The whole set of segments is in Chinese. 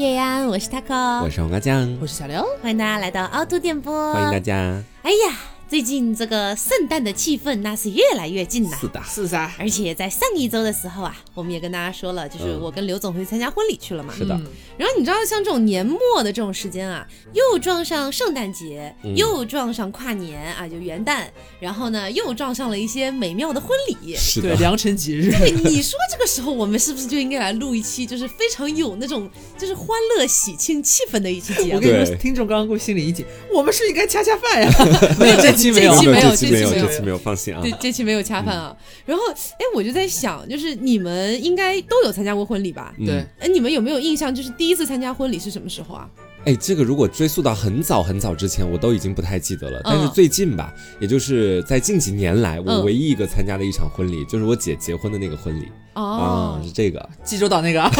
叶安，我是 taco，我是黄瓜酱，我是小刘，欢迎大家来到凹凸电波，欢迎大家。哎呀。最近这个圣诞的气氛那是越来越近了，是的，是噻。而且在上一周的时候啊，我们也跟大家说了，就是我跟刘总回去参加婚礼去了嘛。是的。然后你知道像这种年末的这种时间啊，又撞上圣诞节，又撞上跨年啊，就元旦，然后呢又撞上了一些美妙的婚礼，是对，良辰吉日。对，你说这个时候我们是不是就应该来录一期，就是非常有那种就是欢乐喜庆气氛的一期节目？我跟你说，听众刚刚给我心里一紧，我们是应该恰恰饭呀。没有，这期没有，这期没有。这期没有，这期没有，放心啊。对，这期没有恰饭啊。然后，哎，我就在想，就是你们应该都有参加过婚礼吧？对。哎，你们有没有印象？就是第一次参加婚礼是什么时候啊？哎，这个如果追溯到很早很早之前，我都已经不太记得了。但是最近吧，也就是在近几年来，我唯一一个参加的一场婚礼，就是我姐结婚的那个婚礼。哦，是这个济州岛那个。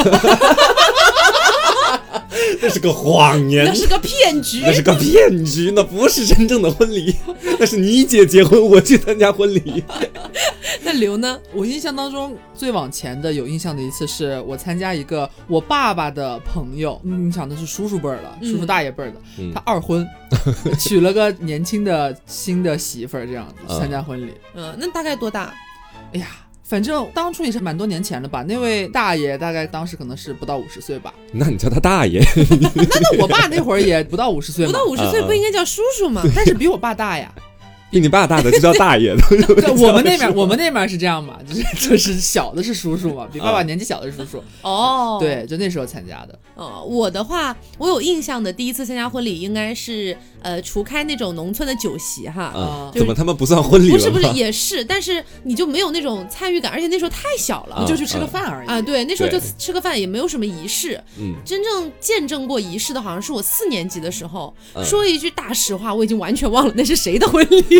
那是个谎言，那是个骗局，那是个骗局，那不是真正的婚礼，那是你姐结婚，我去参加婚礼。那刘呢？我印象当中最往前的有印象的一次，是我参加一个我爸爸的朋友，你想的是叔叔辈儿的，叔叔大爷辈儿的，他二婚，娶了个年轻的新的媳妇儿，这样子参加婚礼。嗯，那大概多大？哎呀。反正当初也是蛮多年前了吧，那位大爷大概当时可能是不到五十岁吧。那你叫他大爷？那那我爸那会儿也不到五十岁，不到五十岁不应该叫叔叔吗？但是比我爸大呀。比你爸大的就叫大爷的，我们那边我们那边是这样嘛，就是 就是小的是叔叔嘛，比爸爸年纪小的是叔叔。哦，对，就那时候参加的。哦，我的话，我有印象的第一次参加婚礼应该是呃，除开那种农村的酒席哈。怎么他们不算婚礼？不是不是也是，但是你就没有那种参与感，而且那时候太小了，就去吃个饭而已啊。对，那时候就吃个饭，也没有什么仪式。嗯，真正见证过仪式的好像是我四年级的时候。说一句大实话，我已经完全忘了那是谁的婚礼。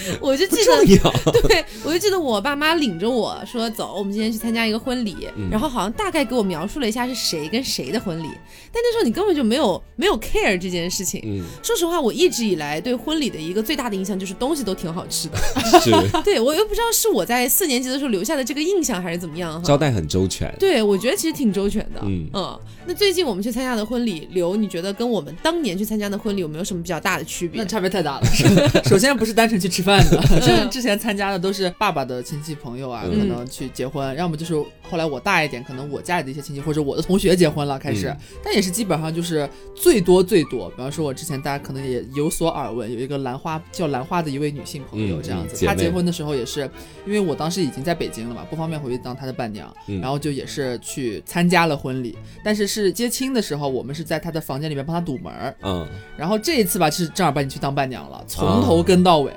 我就记得，对，我就记得我爸妈领着我说走，我们今天去参加一个婚礼，然后好像大概给我描述了一下是谁跟谁的婚礼，但那时候你根本就没有没有 care 这件事情。嗯，说实话，我一直以来对婚礼的一个最大的印象就是东西都挺好吃的。是，对我又不知道是我在四年级的时候留下的这个印象还是怎么样哈，招待很周全。对，我觉得其实挺周全的。嗯嗯，那最近我们去参加的婚礼，刘，你觉得跟我们当年去参加的婚礼有没有什么比较大的区别？那差别太大了。首先不是单纯去吃饭。就是 之前参加的都是爸爸的亲戚朋友啊，可能去结婚，要么就是后来我大一点，可能我家里的一些亲戚或者我的同学结婚了开始，但也是基本上就是最多最多，比方说我之前大家可能也有所耳闻，有一个兰花叫兰花的一位女性朋友这样子，她结婚的时候也是，因为我当时已经在北京了嘛，不方便回去当她的伴娘，然后就也是去参加了婚礼，但是是接亲的时候，我们是在她的房间里面帮她堵门嗯，然后这一次吧，是正儿八经去当伴娘了，从头跟到尾。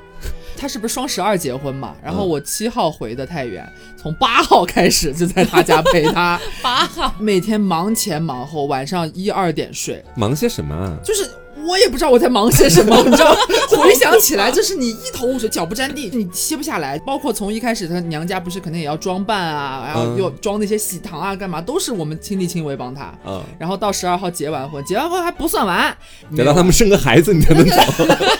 他是不是双十二结婚嘛？然后我七号回的太原，从八号 开始就在他家陪他。八号每天忙前忙后，晚上一二点睡。忙些什么？啊就是。我也不知道我在忙些什么，你知道？回想起来，就是你一头雾水，脚不沾地，你歇不下来。包括从一开始，他娘家不是肯定也要装扮啊，然后又装那些喜糖啊，干嘛都是我们亲力亲为帮他。嗯。然后到十二号结完婚，结完婚还不算完，得到他们生个孩子你才能走。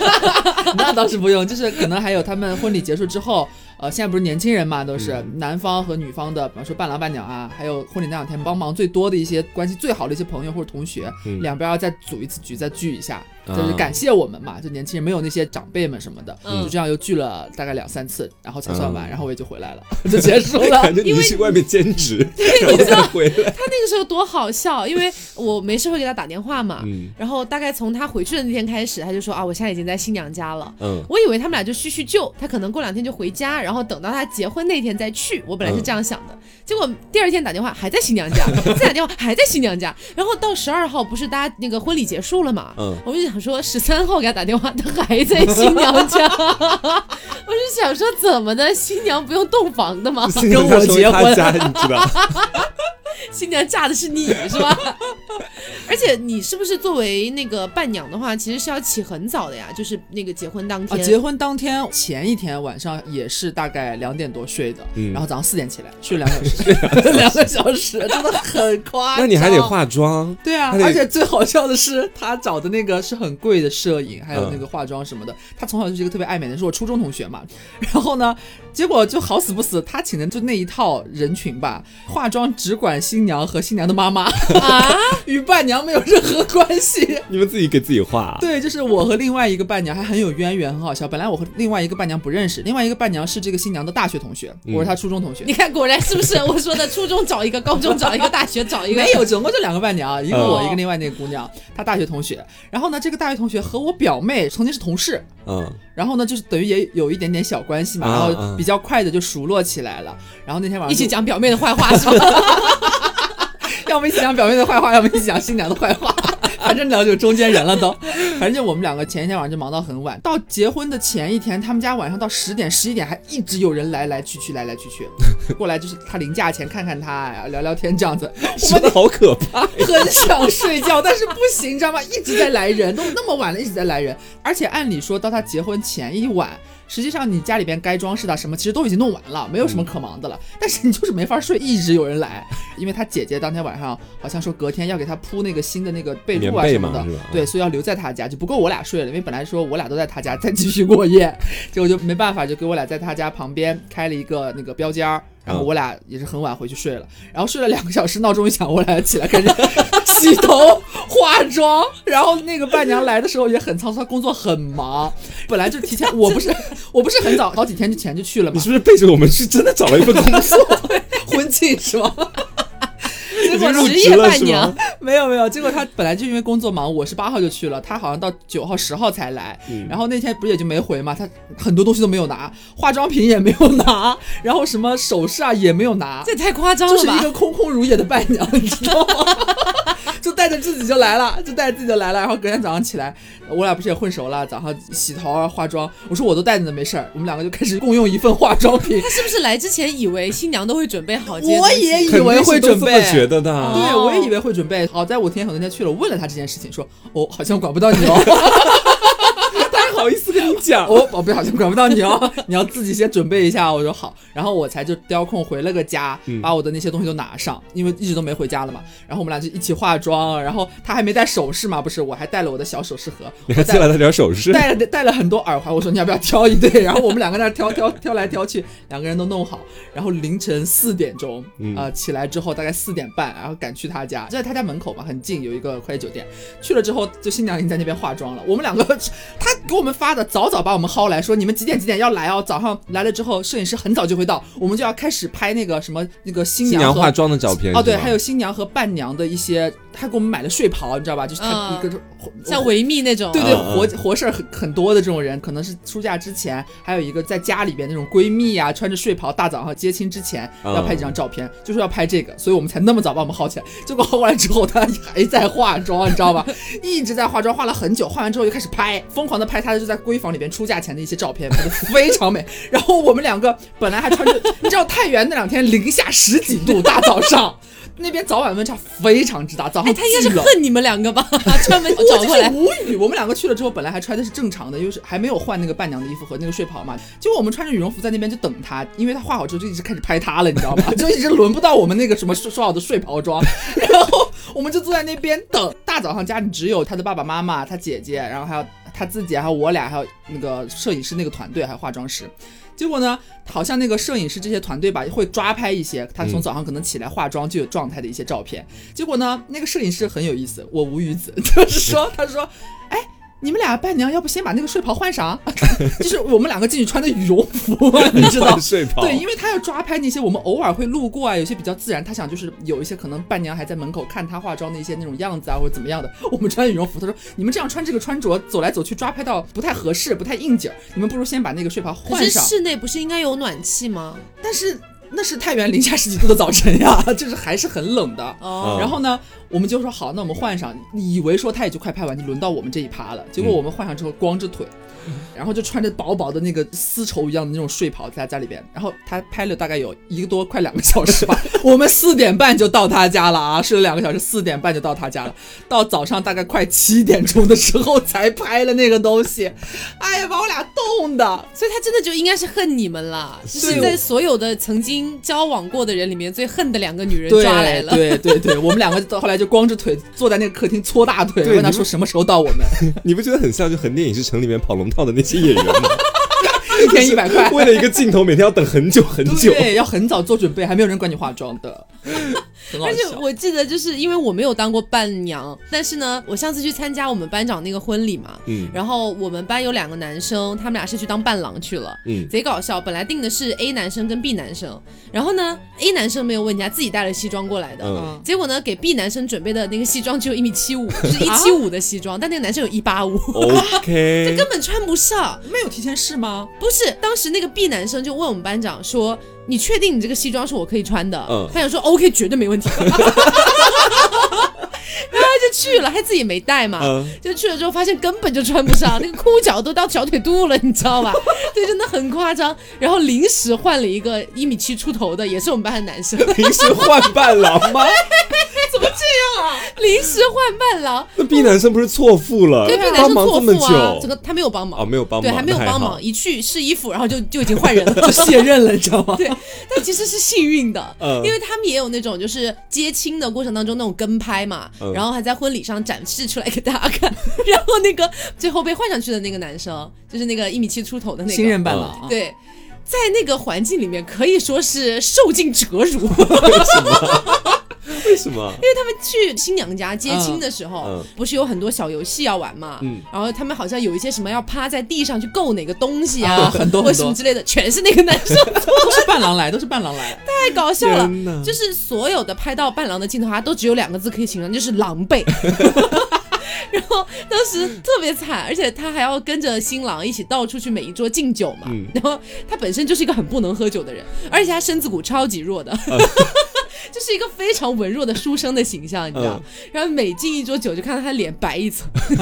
那倒是不用，就是可能还有他们婚礼结束之后。呃，现在不是年轻人嘛，都是男方和女方的，比方说伴郎伴娘啊，还有婚礼那两天帮忙最多的一些关系最好的一些朋友或者同学，两边要再组一次局，再聚一下。就是感谢我们嘛，就年轻人没有那些长辈们什么的，就这样又聚了大概两三次，然后才算完，然后我也就回来了，就结束了。感觉你去外面兼职，你知道回来。他那个时候多好笑，因为我没事会给他打电话嘛，然后大概从他回去的那天开始，他就说啊，我现在已经在新娘家了。嗯，我以为他们俩就叙叙旧，他可能过两天就回家，然后等到他结婚那天再去。我本来是这样想的，结果第二天打电话还在新娘家，再打电话还在新娘家，然后到十二号不是大家那个婚礼结束了嘛，嗯，我就想说十三号。给他打电话，他还在新娘家。我是想说，怎么的？新娘不用洞房的吗？跟我结婚，你知道？新娘嫁的是你是吧？而且你是不是作为那个伴娘的话，其实是要起很早的呀？就是那个结婚当天。结婚当天前一天晚上也是大概两点多睡的，然后早上四点起来 睡两个小时，两个小时，真的很夸张。那你还得化妆？对啊，而且最好笑的是，他找的那个是很贵的摄影，还有那个化妆什么的。他从小就是一个特别爱美的，是我初中同学嘛。然后呢，结果就好死不死，他请的就那一套人群吧，化妆只管新娘和新娘的妈妈啊，与伴娘没有任何关系。你们自己给自己画？对，就是我和另外一个伴娘还很有渊源，很好笑。本来我和另外一个伴娘不认识，另外一个伴娘是这个新娘的大学同学，我是她初中同学。你看，果然是不是我说的？初中找一个，高中找一个，大学找一个，没有，总共就两个伴娘，一个我，一个另外那个姑娘，她大学同学。然后呢，这个大学同学和我表妹曾经是同事，嗯，然后呢，就是等于也有一点点小关系嘛，然后比较快的就熟络起来了。然后那天晚上一起讲表妹的坏话是吧？要么一起讲表妹的坏话，要么一起讲新娘的坏话。反正聊就中间人了都，反正就我们两个前一天晚上就忙到很晚，到结婚的前一天，他们家晚上到十点十一点还一直有人来来去去来来去去，过来就是他临嫁前看看他呀，聊聊天这样子，真的好可怕，很想睡觉，但是不行，你知道吗？一直在来人，都那么晚了，一直在来人，而且按理说到他结婚前一晚。实际上你家里边该装饰的什么，其实都已经弄完了，没有什么可忙的了。但是你就是没法睡，一直有人来，因为他姐姐当天晚上好像说隔天要给他铺那个新的那个被褥啊什么的，对，所以要留在他家，就不够我俩睡了。因为本来说我俩都在他家再继续过夜，结果就没办法，就给我俩在他家旁边开了一个那个标间儿。然后我俩也是很晚回去睡了，然后睡了两个小时，闹钟一响，我俩起来开始洗头化妆。然后那个伴娘来的时候也很仓促，她工作很忙，本来就提前，我不是 我不是很早，好几天之前就去了嘛。你是不是背着我们是真的找了一份工作，婚庆是吗？结果职业伴娘没有没有，结果他本来就因为工作忙，我是八号就去了，他好像到九号十号才来，然后那天不是也就没回嘛，他很多东西都没有拿，化妆品也没有拿，然后什么首饰啊也没有拿，这也太夸张了吧，就是一个空空如也的伴娘，你知道吗？就带着自己就来了，就带着自己就来了，然后隔天早上起来，我俩不是也混熟了，早上洗头啊化妆，我说我都带着呢，没事儿，我们两个就开始共用一份化妆品。他是不是来之前以为新娘都会准备好？我也以为会准备。觉得的，对，我也以为会准备。好在我天很多天去了，问了他这件事情，说哦，好像管不到你哦。跟你讲，我宝贝好像管不到你哦，你要自己先准备一下。我说好，然后我才就雕空回了个家，把我的那些东西都拿上，因为一直都没回家了嘛。然后我们俩就一起化妆，然后他还没带首饰嘛，不是，我还带了我的小首饰盒，你还带了他点首饰，带了带了很多耳环。我说你要不要挑一对？然后我们两个在那挑 挑挑来挑去，两个人都弄好。然后凌晨四点钟啊起来之后，大概四点半，然后赶去他家，就在他家门口嘛，很近，有一个快捷酒店。去了之后，就新娘已经在那边化妆了。我们两个，他给我们。发的早早把我们薅来说，你们几点几点要来哦？早上来了之后，摄影师很早就会到，我们就要开始拍那个什么那个新娘化妆的照片哦，对，还有新娘和伴娘的一些。他给我们买了睡袍，你知道吧？就是他一个像维密那种，对对，活活事儿很很多的这种人，可能是出嫁之前，还有一个在家里边那种闺蜜呀，穿着睡袍，大早上接亲之前要拍几张照片，就说要拍这个，所以我们才那么早把我们薅起来。结果薅过来之后，他还在化妆，你知道吧？一直在化妆，化了很久，化完之后就开始拍，疯狂的拍他就在闺房里边出嫁前的一些照片，拍的非常美。然后我们两个本来还穿着，你知道太原那两天零下十几度，大早上。那边早晚温差非常之大，早上他应该是恨你们两个吧，专门找过来。无语，我们两个去了之后，本来还穿的是正常的，又是还没有换那个伴娘的衣服和那个睡袍嘛，结果我们穿着羽绒服在那边就等他，因为他化好之后就一直开始拍他了，你知道吗？就一直轮不到我们那个什么说好的睡袍装，然后我们就坐在那边等。大早上家里只有他的爸爸妈妈、他姐姐，然后还有他自己，还有我俩，还有那个摄影师那个团队，还有化妆师。结果呢，好像那个摄影师这些团队吧，会抓拍一些他从早上可能起来化妆就有状态的一些照片。结果呢，那个摄影师很有意思，我无语子，就是说，他说，哎。你们俩伴娘要不先把那个睡袍换上？就是我们两个进去穿的羽绒服，你知道？睡袍。对，因为他要抓拍那些我们偶尔会路过啊，有些比较自然。他想就是有一些可能伴娘还在门口看他化妆的一些那种样子啊，或者怎么样的。我们穿羽绒服，他说你们这样穿这个穿着走来走去抓拍到不太合适，不太应景。你们不如先把那个睡袍换上。室内不是应该有暖气吗？但是那是太原零下十几度的早晨呀，就是还是很冷的。哦。然后呢？我们就说好，那我们换上，以为说他也就快拍完，就轮到我们这一趴了。结果我们换上之后，光着腿。然后就穿着薄薄的那个丝绸一样的那种睡袍在他家里边，然后他拍了大概有一个多快两个小时吧。我们四点半就到他家了啊，睡了两个小时，四点半就到他家了。到早上大概快七点钟的时候才拍了那个东西，哎呀，把我俩冻的。所以他真的就应该是恨你们了，是在所有的曾经交往过的人里面最恨的两个女人抓来了。对对对，我们两个到后来就光着腿坐在那个客厅搓大腿，问他说什么时候到我们？你不觉得很像就横店影视城里面跑龙套的那些演员吗？一天一百块，为了一个镜头，每天要等很久很久，对，要很早做准备，还没有人管你化妆的。而且我记得，就是因为我没有当过伴娘，但是呢，我上次去参加我们班长那个婚礼嘛，嗯，然后我们班有两个男生，他们俩是去当伴郎去了，嗯，贼搞笑。本来定的是 A 男生跟 B 男生，然后呢，A 男生没有问题，他自己带了西装过来的，嗯，结果呢，给 B 男生准备的那个西装只有一米七五，是一七五的西装，但那个男生有一八五，OK，这根本穿不上，没有提前试吗？不是，当时那个 B 男生就问我们班长说。你确定你这个西装是我可以穿的？嗯，他想说 OK，绝对没问题。然后他就去了，他自己没带嘛，就去了之后发现根本就穿不上，那个裤脚都到小腿肚了，你知道吧？对，真的很夸张。然后临时换了一个一米七出头的，也是我们班的男生。临时换伴郎吗？怎么这样啊？临时换伴郎？那 B 男生不是错付了？对，B 男生错付啊，整个他没有帮忙哦，没有帮忙，对，还没有帮忙，一去试衣服，然后就就已经换人了，就卸任了，你知道吗？对，但其实是幸运的，因为他们也有那种就是接亲的过程当中那种跟拍嘛，然后还在婚礼上展示出来给大家看，然后那个最后被换上去的那个男生，就是那个一米七出头的那个新任伴郎，对，在那个环境里面可以说是受尽折辱。为什么？因为他们去新娘家接亲的时候，不是有很多小游戏要玩嘛？嗯，然后他们好像有一些什么要趴在地上去够哪个东西啊，很多或什么之类的，全是那个男生，都是伴郎来，都是伴郎来，太搞笑了。就是所有的拍到伴郎的镜头啊，都只有两个字可以形容，就是狼狈。然后当时特别惨，而且他还要跟着新郎一起到处去每一桌敬酒嘛。然后他本身就是一个很不能喝酒的人，而且他身子骨超级弱的。就是一个非常文弱的书生的形象，你知道？然后每进一桌酒，就看到他脸白一层。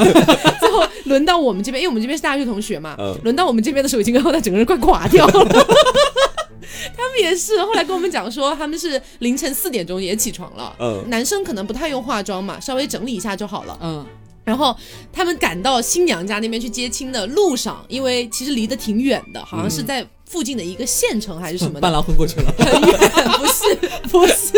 最后轮到我们这边，因为我们这边是大学同学嘛，轮到我们这边的时候，已经看到他整个人快垮掉了。他们也是，后来跟我们讲说，他们是凌晨四点钟也起床了。嗯，男生可能不太用化妆嘛，稍微整理一下就好了。嗯，然后他们赶到新娘家那边去接亲的路上，因为其实离得挺远的，好像是在。附近的一个县城还是什么？伴郎昏过去了，很远，不是不是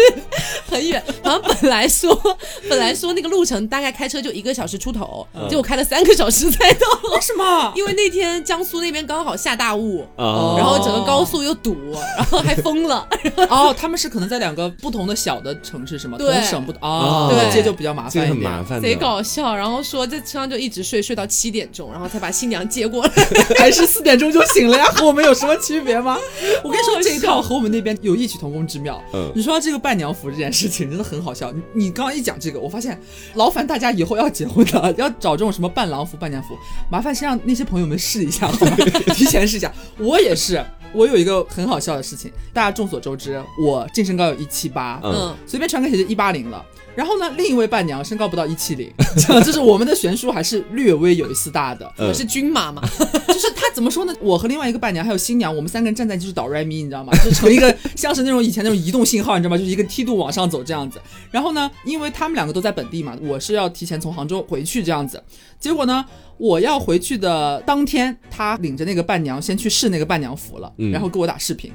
很远。好像本来说 本来说那个路程大概开车就一个小时出头，结果开了三个小时才到。为什么？因为那天江苏那边刚好下大雾，然后整个高速又堵，然后还封了。哦，他们是可能在两个不同的小的城市是吗？对，省不哦，对，这就比较麻烦，很麻烦，贼搞笑。然后说在车上就一直睡，睡到七点钟，然后才把新娘接过来，还是四点钟就醒了呀？和我们有什么？区别吗？我跟你说，这一套和我们那边有异曲同工之妙。嗯，你说这个伴娘服这件事情真的很好笑。你你刚刚一讲这个，我发现劳烦大家以后要结婚的，要找这种什么伴郎服、伴娘服，麻烦先让那些朋友们试一下，提前试一下。我也是，我有一个很好笑的事情，大家众所周知，我净身高有一七八，嗯，随便穿个鞋就一八零了。然后呢，另一位伴娘身高不到一七零，就是我们的悬殊还是略微有一丝大的。我是军马嘛，就是他怎么说呢？我和另外一个伴娘还有新娘，我们三个人站在就是倒 r 咪，你知道吗？就成一个像是那种以前那种移动信号，你知道吗？就是一个梯度往上走这样子。然后呢，因为他们两个都在本地嘛，我是要提前从杭州回去这样子。结果呢，我要回去的当天，他领着那个伴娘先去试那个伴娘服了，然后给我打视频。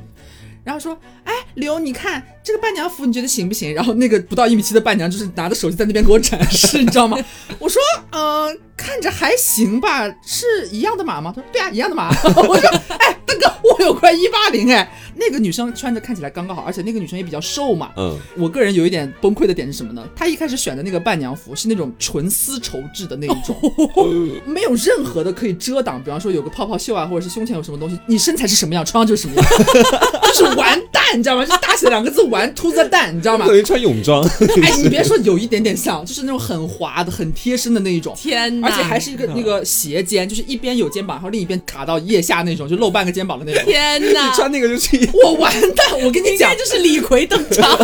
然后说，哎，刘，你看这个伴娘服，你觉得行不行？然后那个不到一米七的伴娘就是拿着手机在那边给我展 示，你知道吗？我说，嗯。看着还行吧，是一样的码吗？他说对啊，一样的码。我说，哎，大哥，我有快一八零哎。那个女生穿着看起来刚刚好，而且那个女生也比较瘦嘛。嗯。我个人有一点崩溃的点是什么呢？她一开始选的那个伴娘服是那种纯丝绸质的那一种，没有任何的可以遮挡，比方说有个泡泡袖啊，或者是胸前有什么东西，你身材是什么样，穿上就是什么样，就是完蛋，你知道吗？就大写两个字完秃子蛋，你知道吗？等于穿泳装。哎，你别说，有一点点像，就是那种很滑的、很贴身的那一种。天哪！而且还是一个那个斜肩，就是一边有肩膀，然后另一边卡到腋下那种，就露半个肩膀的那种。天哪！你穿那个就是，我完蛋！我跟你讲，就是李逵登场。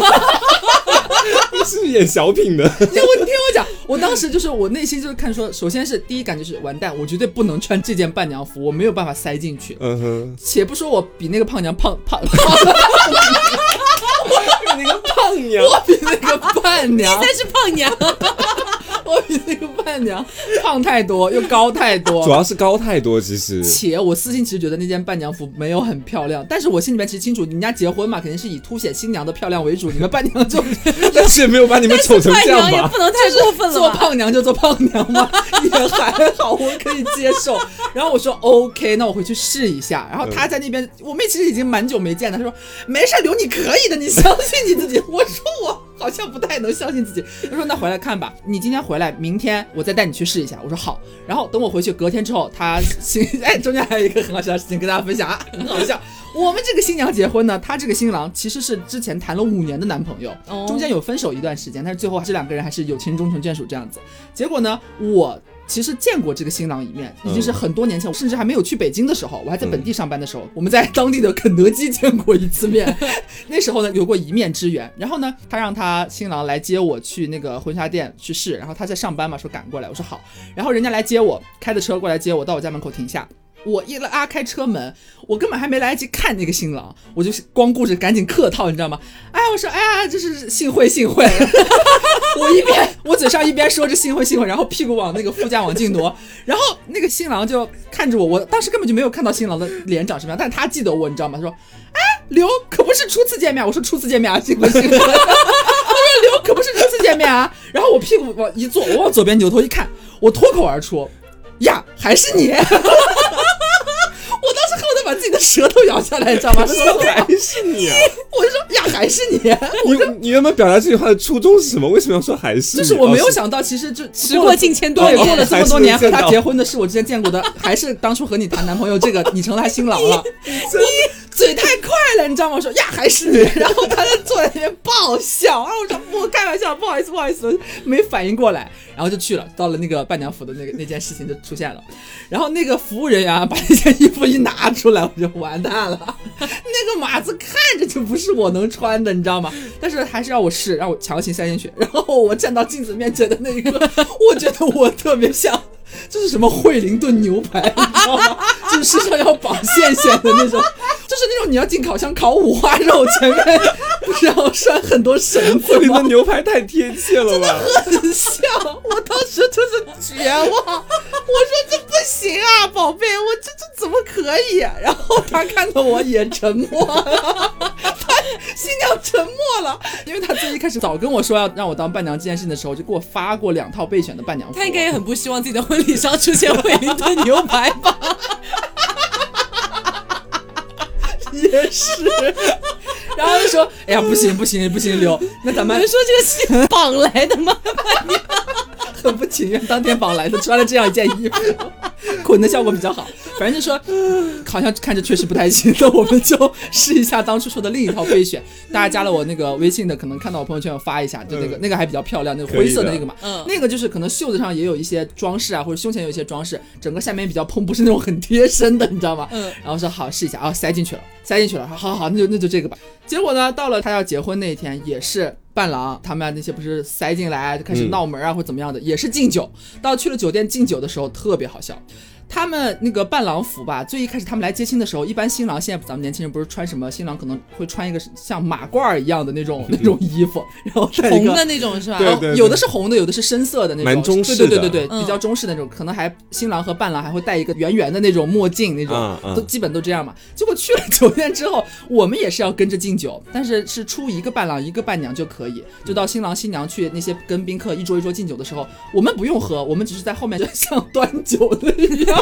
不是演小品的。你听我，你听我讲，我当时就是我内心就是看说，首先是第一感觉是完蛋，我绝对不能穿这件伴娘服，我没有办法塞进去。嗯哼。且不说我比那个胖娘胖胖胖，我比那个胖娘，我比那个伴娘，你才是胖娘。我比那个伴娘胖太多，又高太多，主要是高太多。其实，且我私心其实觉得那件伴娘服没有很漂亮，但是我心里面其实清楚，人家结婚嘛，肯定是以凸显新娘的漂亮为主。你们伴娘就，但是也没有把你们丑成这样吧？也不能太过分了。做胖娘就做胖娘嘛，也还好，我可以接受。然后我说 OK，那我回去试一下。然后他在那边，我妹其实已经蛮久没见了，他说没事，刘你可以的，你相信你自己。我说我。好像不太能相信自己。他说：“那回来看吧，你今天回来，明天我再带你去试一下。”我说：“好。”然后等我回去，隔天之后，他新 哎，中间还有一个很好笑的事情跟大家分享啊，很好笑。我们这个新娘结婚呢，她这个新郎其实是之前谈了五年的男朋友，中间有分手一段时间，但是最后这两个人还是有情终成眷属这样子。结果呢，我。其实见过这个新郎一面，已经是很多年前，我甚至还没有去北京的时候，我还在本地上班的时候，我们在当地的肯德基见过一次面。那时候呢，有过一面之缘。然后呢，他让他新郎来接我去那个婚纱店去试，然后他在上班嘛，说赶过来，我说好。然后人家来接我，开着车过来接我，到我家门口停下。我一拉开车门，我根本还没来得及看那个新郎，我就光顾着赶紧客套，你知道吗？哎，我说，哎呀，这是幸会幸会。我一边我嘴上一边说着幸会幸会，然后屁股往那个副驾往进挪，然后那个新郎就看着我，我当时根本就没有看到新郎的脸长什么样，但是他记得我，你知道吗？他说，哎，刘可不是初次见面，我说初次见面啊，幸会幸会。他说刘可不是初次见面啊，然后我屁股往一坐，我往左边扭头一看，我脱口而出，呀，还是你。把自己的舌头咬下来，你知道吗？说还是你，我就说呀，还是你。你你原本表达这句话的初衷是什么？为什么要说还是？就是我没有想到，其实就时过境迁多，对，过了这么多年和他结婚的是我之前见过的，还是当初和你谈男朋友这个，你成了他新郎了。你嘴太快了，你知道吗？我说呀，还是你。然后他就坐在那边爆笑，然后我说我开玩笑，不好意思，不好意思，没反应过来。然后就去了，到了那个伴娘府的那个那件事情就出现了，然后那个服务人员把那件衣服一拿出来，我就完蛋了。那个码子看着就不是我能穿的，你知道吗？但是还是让我试，让我强行塞进去。然后我站到镜子面前的那一刻，我觉得我特别像。这是什么惠灵顿牛排，你知道吗？就是身上要绑线线的那种，就是那种你要进烤箱烤五花肉，前面不是要拴很多绳子吗？惠灵顿牛排太贴切了吧？很像，我当时就是绝望，我说这不行啊，么可以？然后他看到我也沉默了，他新娘沉默了，因为他最一开始早跟我说要让我当伴娘这件事情的时候，就给我发过两套备选的伴娘服。他应该也很不希望自己的婚。礼上出现惠灵顿牛排吧，也是。然后就说：“哎呀，不行不行不行，刘，那咱们说这个是绑来的吗？很不情愿，当天绑来的，穿了这样一件衣服，捆的效果比较好。”反正就说，好像看着确实不太行，那我们就试一下当初说的另一套备选。大家加了我那个微信的，可能看到我朋友圈我发一下，就那个那个还比较漂亮，那个灰色的那个嘛，嗯那个就是可能袖子上也有一些装饰啊，或者胸前有一些装饰，整个下面比较蓬，不是那种很贴身的，你知道吗？嗯。然后说好试一下啊，塞进去了，塞进去了，好好好，那就那就这个吧。结果呢，到了他要结婚那一天，也是伴郎他们那些不是塞进来就开始闹门啊，或怎么样的，也是敬酒。到去了酒店敬酒的时候，特别好笑。他们那个伴郎服吧，最一开始他们来接亲的时候，一般新郎现在咱们年轻人不是穿什么？新郎可能会穿一个像马褂一样的那种 那种衣服，然后红的那种是吧？对对，有的是红的，有的是深色的那种，蛮中式的，对对对对，比较中式那种，可能还新郎和伴郎还会戴一个圆圆的那种墨镜那种，都基本都这样嘛。结果去了酒店之后，我们也是要跟着敬酒，但是是出一个伴郎一个伴娘就可以，就到新郎新娘去那些跟宾客一桌一桌敬酒的时候，我们不用喝，我们只是在后面就像端酒的一样。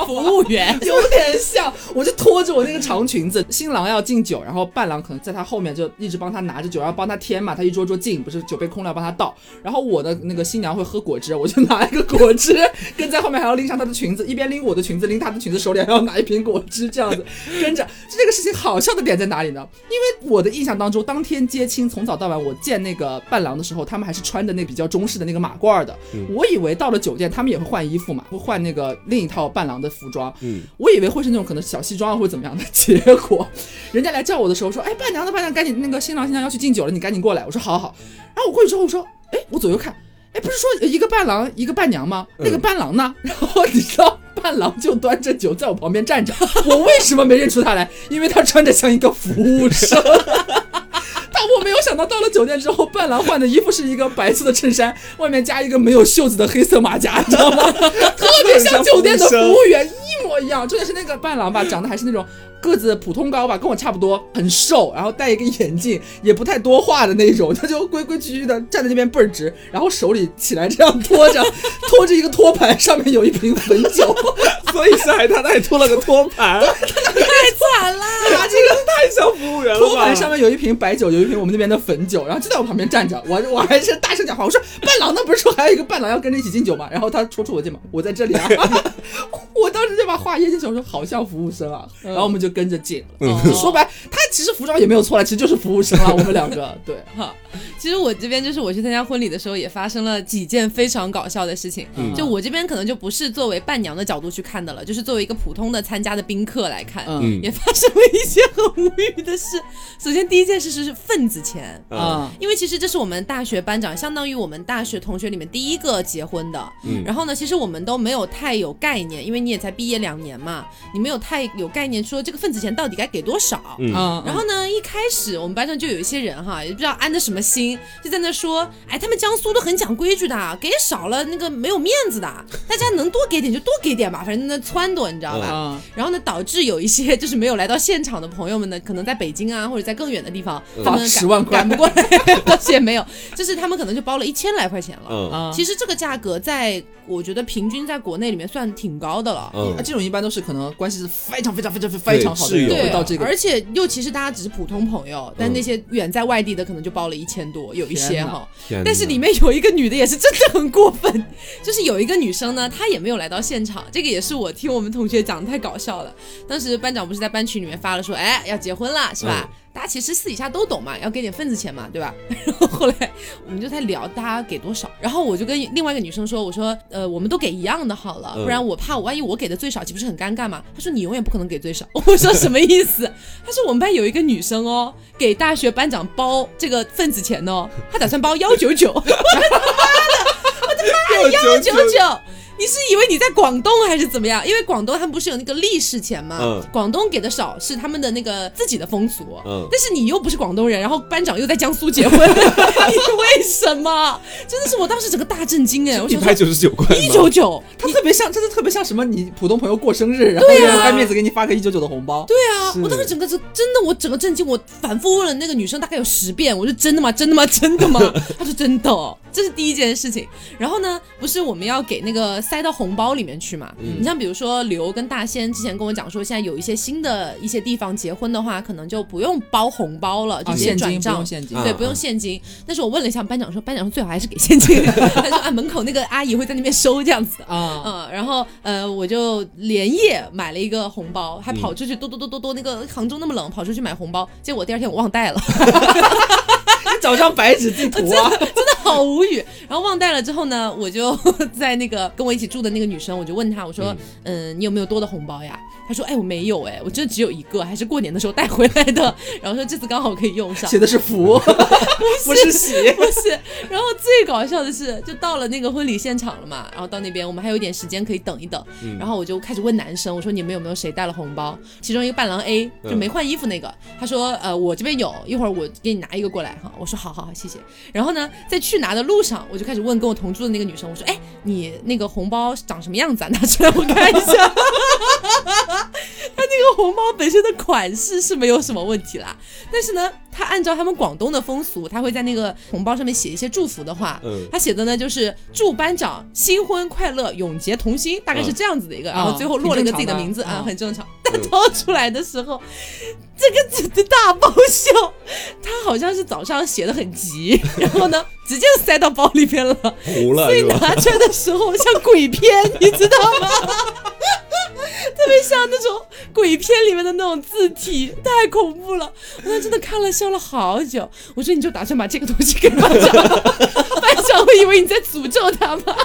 服务员 有点像，我就拖着我那个长裙子，新郎要敬酒，然后伴郎可能在他后面就一直帮他拿着酒，然后帮他添嘛，他一桌桌敬，不是酒杯空了要帮他倒，然后我的那个新娘会喝果汁，我就拿一个果汁，跟在后面还要拎上她的裙子，一边拎我的裙子，拎她的裙子，手里还要拿一瓶果汁，这样子跟着。这个事情好笑的点在哪里呢？因为我的印象当中，当天接亲从早到晚，我见那个伴郎的时候，他们还是穿的那比较中式的那个马褂的，我以为到了酒店他们也会换衣服嘛，会换那个另一套伴郎的。的服装，嗯，我以为会是那种可能小西装啊或者怎么样的，结果人家来叫我的时候说，哎，伴娘的伴娘，赶紧那个新郎新娘要去敬酒了，你赶紧过来。我说好好好。然后我过去之后我说，哎，我左右看，哎，不是说一个伴郎一个伴娘吗？那个伴郎呢？然后你知道伴郎就端着酒在我旁边站着，我为什么没认出他来？因为他穿着像一个服务生。我没有想到，到了酒店之后，伴郎换的衣服是一个白色的衬衫，外面加一个没有袖子的黑色马甲，你知道吗？特别像酒店的服务员，一模一样。重点是那个伴郎吧，长得还是那种。个子普通高吧，跟我差不多，很瘦，然后戴一个眼镜，也不太多话的那种，他就规规矩矩的站在那边倍儿直，然后手里起来这样托着，托着一个托盘，上面有一瓶汾酒，所以是海他还托了个托盘，太惨了，这个太像服务员了托盘上面有一瓶白酒，有一瓶我们那边的汾酒，然后就在我旁边站着，我我还是大声讲话，我说伴郎那不是说还有一个伴郎要跟着一起敬酒吗？然后他戳戳我肩膀，我在这里啊，我当时就把话咽进去，我说好像服务生啊，然后我们就。跟着进了，说白，他其实服装也没有错了，其实就是服务生啊。我们两个对 哈。其实我这边就是我去参加婚礼的时候，也发生了几件非常搞笑的事情。就我这边可能就不是作为伴娘的角度去看的了，就是作为一个普通的参加的宾客来看，也发生了一些很无语的事。首先第一件事是份子钱啊，因为其实这是我们大学班长，相当于我们大学同学里面第一个结婚的。然后呢，其实我们都没有太有概念，因为你也才毕业两年嘛，你没有太有概念说这个份子钱到底该给多少。然后呢，一开始我们班上就有一些人哈，也不知道安的什么心。就在那说，哎，他们江苏都很讲规矩的，给少了那个没有面子的，大家能多给点就多给点吧，反正那撺掇你知道吧？然后呢，导致有一些就是没有来到现场的朋友们呢，可能在北京啊或者在更远的地方，他们十万赶不过来，也没有，就是他们可能就包了一千来块钱了。嗯，其实这个价格在我觉得平均在国内里面算挺高的了。嗯，这种一般都是可能关系是非常非常非常非常好的人会到这个，而且又其实大家只是普通朋友，但那些远在外地的可能就包了一千。多有一些哈，但是里面有一个女的也是真的很过分，就是有一个女生呢，她也没有来到现场，这个也是我听我们同学讲的太搞笑了。当时班长不是在班群里面发了说，哎，要结婚了是吧？大家其实私底下都懂嘛，要给点份子钱嘛，对吧？然后后来我们就在聊大家给多少，然后我就跟另外一个女生说，我说，呃，我们都给一样的好了，不然我怕我万一我给的最少，岂不是很尴尬嘛？她说你永远不可能给最少。我说什么意思？她说我们班有一个女生哦，给大学班长包这个份子钱哦，她打算包幺九九。我的妈的，我的妈幺九九。你是以为你在广东还是怎么样？因为广东他们不是有那个利是钱吗？嗯，广东给的少是他们的那个自己的风俗。嗯，但是你又不是广东人，然后班长又在江苏结婚，你为什么？真的是我当时整个大震惊哎！一百九十九块，一九九，他特别像，真的特别像什么？你普通朋友过生日，然后有人面子给你发个一九九的红包。对啊，我当时整个是真的，我整个震惊，我反复问了那个女生大概有十遍，我说真的吗？真的吗？真的吗？她说真的，这是第一件事情。然后呢，不是我们要给那个。塞到红包里面去嘛？你像比如说刘跟大仙之前跟我讲说，现在有一些新的一些地方结婚的话，可能就不用包红包了，就直接转账，对，不用现金。但是我问了一下班长，说班长说最好还是给现金。他说啊，门口那个阿姨会在那边收这样子啊，嗯，然后呃，我就连夜买了一个红包，还跑出去嘟嘟嘟嘟嘟，那个杭州那么冷，跑出去买红包，结果第二天我忘带了。你找张白纸地图啊，真的好无语。然后忘带了之后呢，我就 在那个跟我一起住的那个女生，我就问她，我说，嗯，你有没有多的红包呀？她说，哎，我没有，哎，我真的只有一个，还是过年的时候带回来的。然后说这次刚好可以用上。写的是福，不是喜，不是。然后最搞笑的是，就到了那个婚礼现场了嘛，然后到那边我们还有点时间可以等一等。然后我就开始问男生，我说你们有没有谁带了红包？其中一个伴郎 A 就没换衣服那个，他说，呃，我这边有一会儿我给你拿一个过来哈。我说好好好，谢谢。然后呢，在去拿的路上，我就开始问跟我同住的那个女生，我说：“哎，你那个红包长什么样子啊？拿出来我看一下。”他那个红包本身的款式是没有什么问题啦，但是呢，他按照他们广东的风俗，他会在那个红包上面写一些祝福的话。嗯。他写的呢就是祝班长新婚快乐，永结同心，大概是这样子的一个，然后最后落了一个自己的名字啊，很正常。但掏出来的时候，这个真的大爆笑。他好像是早上写的很急，然后呢，直接塞到包里边了，所以拿出来的时候像鬼片，你知道吗？特别像那种鬼片里面的那种字体，太恐怖了！我真的看了笑说了好久。我说你就打算把这个东西给班长，班长会以为你在诅咒他吗？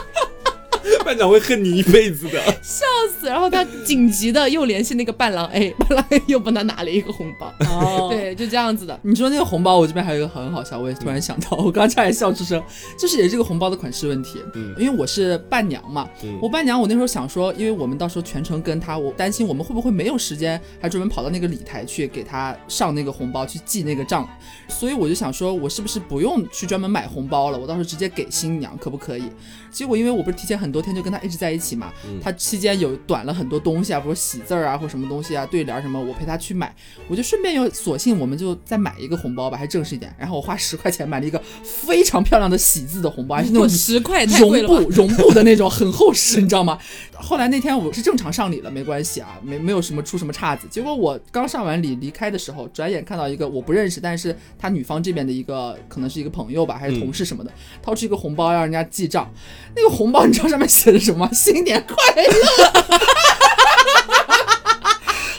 班长会恨你一辈子的，笑死！然后他紧急的又联系那个伴郎 A，伴郎 A 又帮他拿了一个红包。哦，对，就这样子的。你说那个红包，我这边还有一个很好笑，我也突然想到，我刚差点笑出声，就是也是这个红包的款式问题。嗯，因为我是伴娘嘛，我伴娘，我那时候想说，因为我们到时候全程跟他，我担心我们会不会没有时间，还专门跑到那个礼台去给他上那个红包，去记那个账，所以我就想说，我是不是不用去专门买红包了，我到时候直接给新娘，可不可以？结果因为我不是提前很多天就跟他一直在一起嘛，他期间有短了很多东西啊，比如喜字儿啊或什么东西啊，对联什么，我陪他去买，我就顺便又索性我们就再买一个红包吧，还正式一点。然后我花十块钱买了一个非常漂亮的喜字的红包，还是那种十块绒布绒布的那种，很厚实，你知道吗？后来那天我是正常上礼了，没关系啊，没没有什么出什么岔子。结果我刚上完礼离开的时候，转眼看到一个我不认识，但是他女方这边的一个可能是一个朋友吧，还是同事什么的，掏出一个红包让人家记账。那个红包你知道上面写的什么？新年快乐，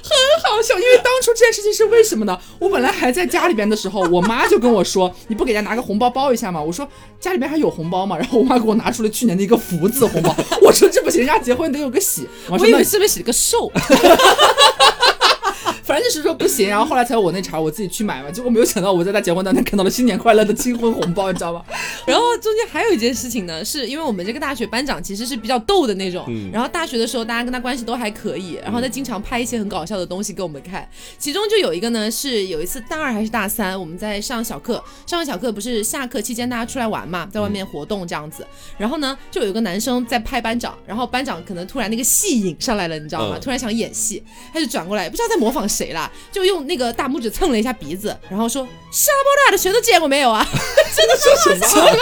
很好笑。因为当初这件事情是为什么呢？我本来还在家里边的时候，我妈就跟我说：“你不给人家拿个红包包一下吗？”我说：“家里边还有红包吗？”然后我妈给我拿出了去年的一个福字红包。我说：“这不行，人家结婚得有个喜。”我以为是不是写个寿？反正就是说不行，然后后来才有我那茬，我自己去买嘛。结果没有想到，我在他结婚当天看到了新年快乐的金婚红包，你知道吗？然后中间还有一件事情呢，是因为我们这个大学班长其实是比较逗的那种，然后大学的时候大家跟他关系都还可以，然后他经常拍一些很搞笑的东西给我们看。其中就有一个呢，是有一次大二还是大三，我们在上小课，上完小课不是下课期间大家出来玩嘛，在外面活动这样子。然后呢，就有一个男生在拍班长，然后班长可能突然那个戏瘾上来了，你知道吗？突然想演戏，他就转过来，不知道在模仿谁。谁啦？就用那个大拇指蹭了一下鼻子，然后说：“沙包大的拳头见过没有啊？”真的是什么？他说：“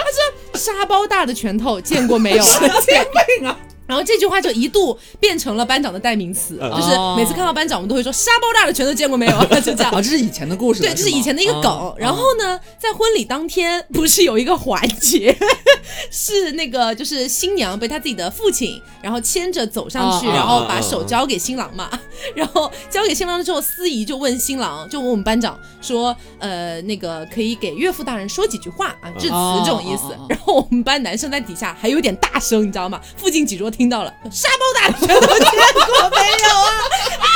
沙包大的拳头见过没有？”神经病啊！然后这句话就一度变成了班长的代名词，就是每次看到班长，我们都会说沙包大的拳头见过没有？就这样。啊，这是以前的故事。对，这是以前的一个梗。然后呢，在婚礼当天，不是有一个环节，是那个就是新娘被她自己的父亲，然后牵着走上去，然后把手交给新郎嘛。然后交给新郎了之后，司仪就问新郎，就问我们班长说，呃，那个可以给岳父大人说几句话啊，致辞这种意思。然后我们班男生在底下还有点大声，你知道吗？附近几桌。听到了，沙包大的拳头见过没有？啊！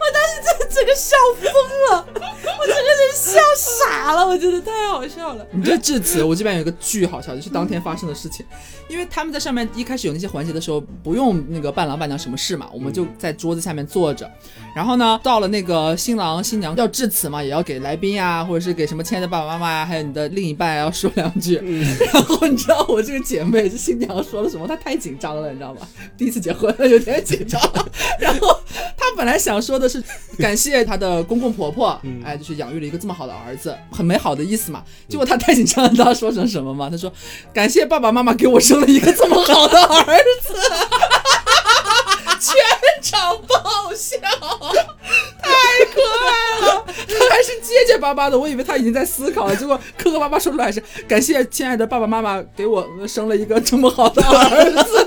我当时真的整个笑疯了，我整个人笑傻了，我觉得太好笑了。你这致辞，我这边有一个巨好笑，就是当天发生的事情。因为他们在上面一开始有那些环节的时候，不用那个伴郎伴娘什么事嘛，我们就在桌子下面坐着。然后呢，到了那个新郎新娘要致辞嘛，也要给来宾啊，或者是给什么亲爱的爸爸妈妈呀，还有你的另一半要说两句。然后你知道我这个姐妹，这新娘说了什么？她太紧张了，你知道吗？第一次结婚有点紧张。然后她本来想说的是感谢她的公公婆婆，哎，就是养育了一个这么好的儿子，很美好的意思嘛。结果她太紧张了，他说成什么嘛？她说感谢爸爸妈妈给我生。了一个这么好的儿子，全场爆笑，太可爱了。他还是结结巴巴的，我以为他已经在思考了，结果磕磕巴巴说出来是感谢亲爱的爸爸妈妈给我生了一个这么好的儿子。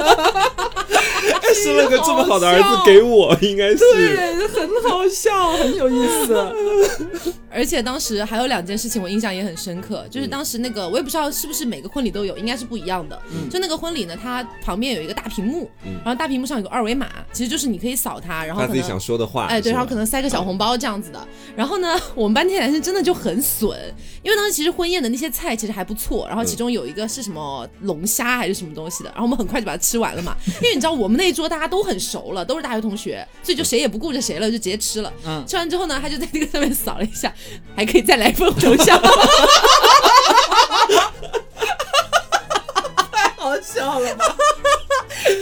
生了个这么好的儿子给我，应该是。对，很好笑，很有意思。而且当时还有两件事情我印象也很深刻，就是当时那个我也不知道是不是每个婚礼都有，应该是不一样的。就那个婚礼呢，它旁边有一个大屏幕，然后大屏幕上有个二维码，其实就是你可以扫它，然后自己想说的话，哎对，然后可能塞个小红包这样子的。然后呢，我们班那些男生真的就很损，因为当时其实婚宴的那些菜其实还不错，然后其中有一个是什么龙虾还是什么东西的，然后我们很快就把它吃完了嘛，因为你知道我们那一桌大家都很熟了，都是大学同学，所以就谁也不顾着谁了，就直接吃了。嗯，吃完之后呢，他就在那个上面扫了一下。还可以再来一份红虾，太好笑了吧！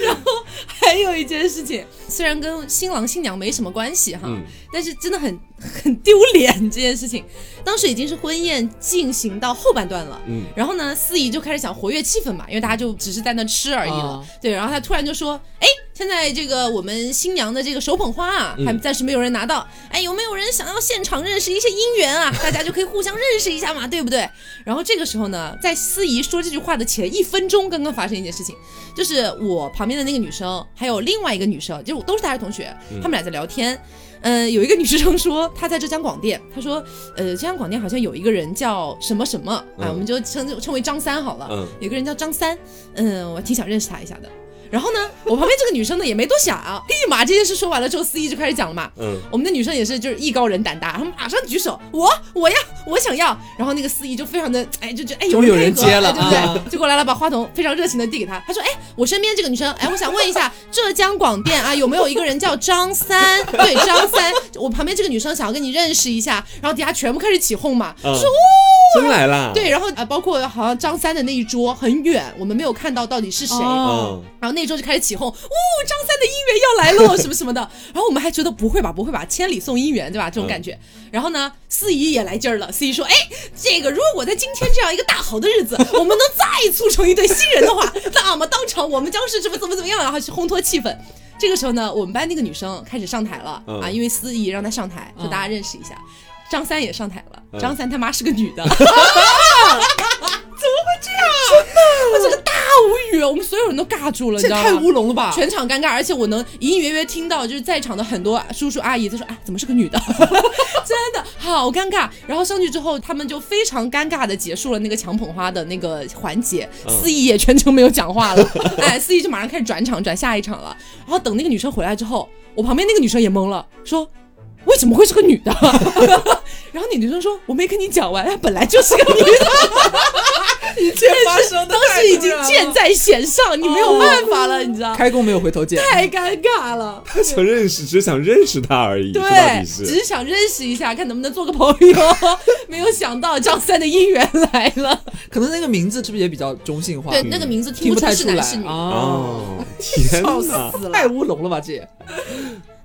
然后还有一件事情，虽然跟新郎新娘没什么关系哈，但是真的很很丢脸这件事情。当时已经是婚宴进行到后半段了，嗯，然后呢，司仪就开始想活跃气氛嘛，因为大家就只是在那吃而已了，对。然后他突然就说：“哎，现在这个我们新娘的这个手捧花啊，还暂时没有人拿到，哎，有没有人想要现场认识一些姻缘啊？大家就可以互相认识一下嘛，对不对？”然后这个时候呢，在司仪说这句话的前一分钟，刚刚发生一件事情，就是我旁边的那个女生，还有另外一个女生，就是都是大学同学，他们俩在聊天。嗯，有一个女生说她在浙江广电，她说，呃，浙江广电好像有一个人叫什么什么啊，我们就称称为张三好了。嗯，有个人叫张三，嗯，我挺想认识他一下的。然后呢，我旁边这个女生呢也没多想，立马这件事说完了之后，司仪就开始讲了嘛。嗯，我们的女生也是就是艺高人胆大，她们马上举手，我我要我想要。然后那个司仪就非常的哎，就就哎有人接了，对不对？就过来了，把话筒非常热情的递给他。他说，哎，我身边这个女生，哎，我想问一下，浙江广电啊有没有一个人叫张三？对，张三，我旁边这个女生想要跟你认识一下。然后底下全部开始起哄嘛，说哦，真来了。对，然后啊，包括好像张三的那一桌很远，我们没有看到到底是谁。然后那桌就开始起哄，哦，张三的姻缘要来了，什么什么的。然后我们还觉得不会吧，不会吧，千里送姻缘，对吧？这种感觉。然后呢，司仪也来劲儿了。司仪说：“哎，这个如果在今天这样一个大好的日子，我们能再促成一对新人的话，那么当场我们将是怎么怎么怎么样，然后去烘托气氛。这个时候呢，我们班那个女生开始上台了啊，因为司仪让她上台，就大家认识一下。张三也上台了，张三他妈是个女的。”怎么会这样？真的，我这个大无语，我们所有人都尬住了，这太乌龙了吧？全场尴尬，而且我能隐隐约约听到，就是在场的很多叔叔阿姨在说：“啊，怎么是个女的？” 真的好尴尬。然后上去之后，他们就非常尴尬的结束了那个抢捧花的那个环节，司仪也全程没有讲话了。哎，司仪就马上开始转场，转下一场了。然后等那个女生回来之后，我旁边那个女生也懵了，说。为什么会是个女的？然后那女生说：“我没跟你讲完，她本来就是个女的。” 一切发生的当时已经箭在弦上，你没有办法了，你知道？开弓没有回头箭，太尴尬了。他想认识，只是想认识他而已。对，只是想认识一下，看能不能做个朋友。没有想到张三的姻缘来了。可能那个名字是不是也比较中性化？对，那个名字听不太出来哦，天哪，太乌龙了吧，姐。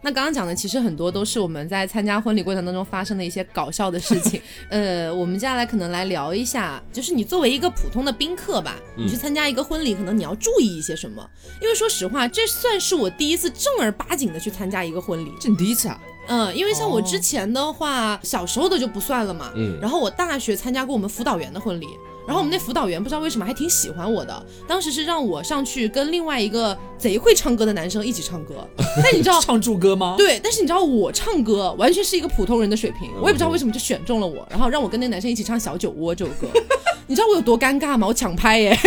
那刚刚讲的其实很多都是我们在参加婚礼过程当中发生的一些搞笑的事情。呃，我们接下来可能来聊一下，就是你作为一个普通的宾客吧，你去参加一个婚礼，可能你要注意一些什么？因为说实话，这算是我第一次正儿八经的去参加一个婚礼。这你第一次啊？嗯，因为像我之前的话，小时候的就不算了嘛。嗯。然后我大学参加过我们辅导员的婚礼。然后我们那辅导员不知道为什么还挺喜欢我的，当时是让我上去跟另外一个贼会唱歌的男生一起唱歌。但你知道唱助歌吗？对，但是你知道我唱歌完全是一个普通人的水平，我也不知道为什么就选中了我，然后让我跟那男生一起唱《小酒窝》这首歌。你知道我有多尴尬吗？我抢拍耶。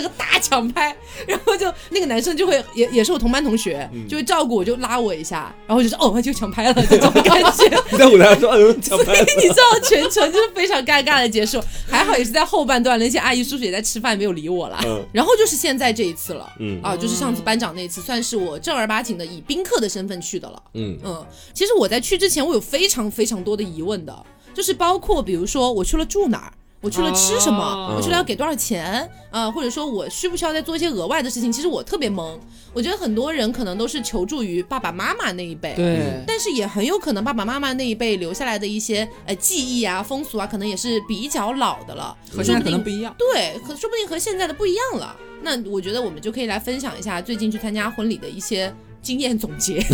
整个大抢拍，然后就那个男生就会也也是我同班同学，就会照顾我，就拉我一下，然后就说哦，就抢拍了这种感觉。在舞台上说嗯 抢拍，你知道全程就是非常尴尬的结束，还好也是在后半段，那些阿姨叔叔也在吃饭，没有理我了。然后就是现在这一次了，嗯啊，就是上次班长那次，算是我正儿八经的以宾客的身份去的了。嗯嗯，其实我在去之前，我有非常非常多的疑问的，就是包括比如说我去了住哪儿。我去了吃什么？我去了要给多少钱？啊，或者说我需不需要再做一些额外的事情？其实我特别懵。我觉得很多人可能都是求助于爸爸妈妈那一辈，对。但是也很有可能爸爸妈妈那一辈留下来的一些呃记忆啊、风俗啊，可能也是比较老的了，和现在可能不一样。对，可说不定和现在的不一样了。那我觉得我们就可以来分享一下最近去参加婚礼的一些经验总结。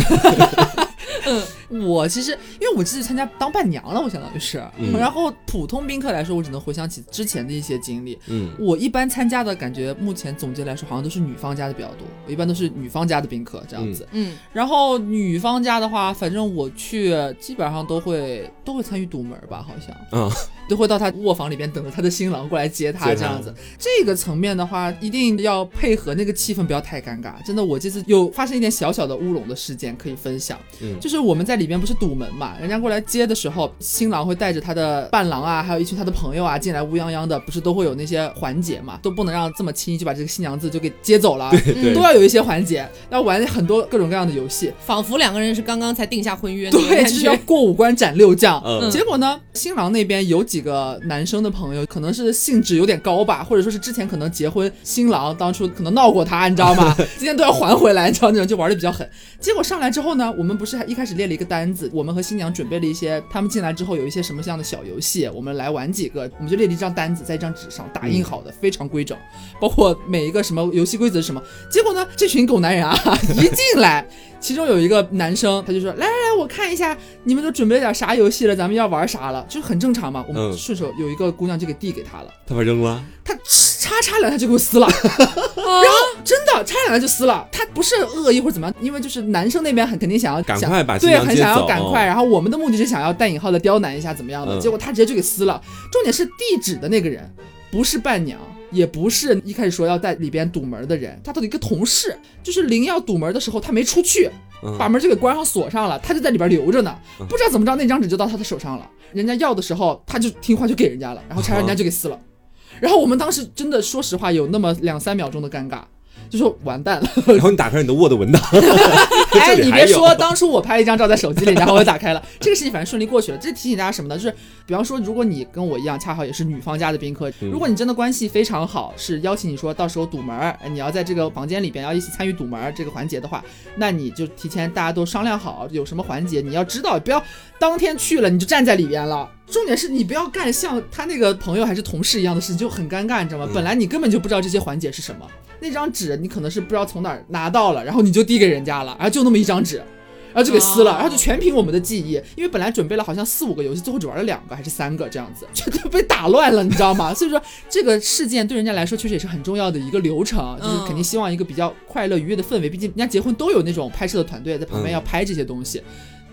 嗯，我其实因为我这次参加当伴娘了，我相当于是，然后普通宾客来说，我只能回想起之前的一些经历。嗯，我一般参加的感觉，目前总结来说，好像都是女方家的比较多，我一般都是女方家的宾客这样子。嗯，然后女方家的话，反正我去基本上都会都会参与堵门吧，好像，嗯，都会到他卧房里边等着他的新郎过来接他这样子。这个层面的话，一定要配合那个气氛，不要太尴尬。真的，我这次有发生一点小小的乌龙的事件可以分享。嗯，就是我们在里边不是堵门嘛，人家过来接的时候，新郎会带着他的伴郎啊，还有一群他的朋友啊进来，乌泱泱的，不是都会有那些环节嘛，都不能让这么轻易就把这个新娘子就给接走了，对对，都要有一些环节，要玩很多各种各样的游戏，仿佛两个人是刚刚才定下婚约，对，就是要过五关斩六将。嗯结果呢，新郎那边有几个男生的朋友，可能是兴致有点高吧，或者说是之前可能结婚，新郎当初可能闹过他，你知道吗？今天都要还回来，你知道那种就玩的比较狠。结果上来之后呢，我们不是还一开始列了一个单子，我们和新娘准备了一些，他们进来之后有一些什么样的小游戏，我们来玩几个，我们就列了一张单子，在一张纸上打印好的，非常规整，包括每一个什么游戏规则是什么。结果呢，这群狗男人啊，一进来，其中有一个男生，他就说：“来来来，我看一下，你们都准备点啥游戏了？咱们要玩啥了？就是很正常嘛。”我们顺手有一个姑娘就给递给他了，他把扔了，他叉叉两下就给我撕了，然后真的叉两下就撕了，他不是恶意或者怎么样，因为就是男生那边很肯定想要赶快把对，很想要赶快，然后我们的目的是想要带引号的刁难一下怎么样的，结果他直接就给撕了。重点是递纸的那个人不是伴娘。也不是一开始说要在里边堵门的人，他的一个同事，就是灵要堵门的时候，他没出去，把门就给关上锁上了，他就在里边留着呢，不知道怎么着那张纸就到他的手上了，人家要的时候他就听话就给人家了，然后差点人家就给撕了，然后我们当时真的说实话有那么两三秒钟的尴尬。就说完蛋了，然后你打开你的 Word 文档，哎，你别说，当初我拍了一张照在手机里，然后我打开了，这个事情反正顺利过去了。这提醒大家什么呢？就是比方说，如果你跟我一样，恰好也是女方家的宾客，如果你真的关系非常好，是邀请你说到时候堵门，你要在这个房间里边要一起参与堵门这个环节的话，那你就提前大家都商量好有什么环节，你要知道，不要当天去了你就站在里边了。重点是你不要干像他那个朋友还是同事一样的事情，就很尴尬，你知道吗？本来你根本就不知道这些环节是什么。那张纸你可能是不知道从哪儿拿到了，然后你就递给人家了，然后就那么一张纸，然后就给撕了，然后就全凭我们的记忆，因为本来准备了好像四五个游戏，最后只玩了两个还是三个这样子，全都被打乱了，你知道吗？所以说这个事件对人家来说确实也是很重要的一个流程，就是肯定希望一个比较快乐愉悦的氛围，毕竟人家结婚都有那种拍摄的团队在旁边要拍这些东西，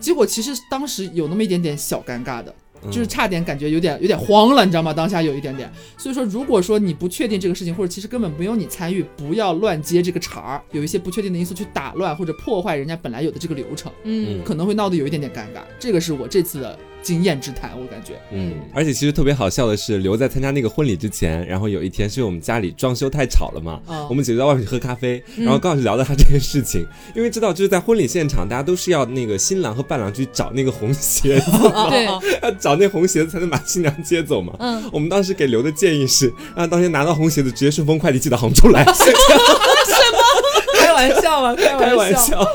结果其实当时有那么一点点小尴尬的。就是差点感觉有点有点慌了，你知道吗？当下有一点点，所以说如果说你不确定这个事情，或者其实根本不用你参与，不要乱接这个茬儿，有一些不确定的因素去打乱或者破坏人家本来有的这个流程，嗯，可能会闹得有一点点尴尬。这个是我这次的。经验之谈，我感觉，嗯，而且其实特别好笑的是，留在参加那个婚礼之前，然后有一天是因为我们家里装修太吵了嘛，我们姐姐在外面喝咖啡，然后刚好就聊到他这件事情，因为知道就是在婚礼现场，大家都是要那个新郎和伴郎去找那个红鞋子，对，要找那红鞋子才能把新娘接走嘛。嗯，我们当时给刘的建议是，让当天拿到红鞋子直接顺丰快递寄到杭州来。玩笑吗？开玩笑，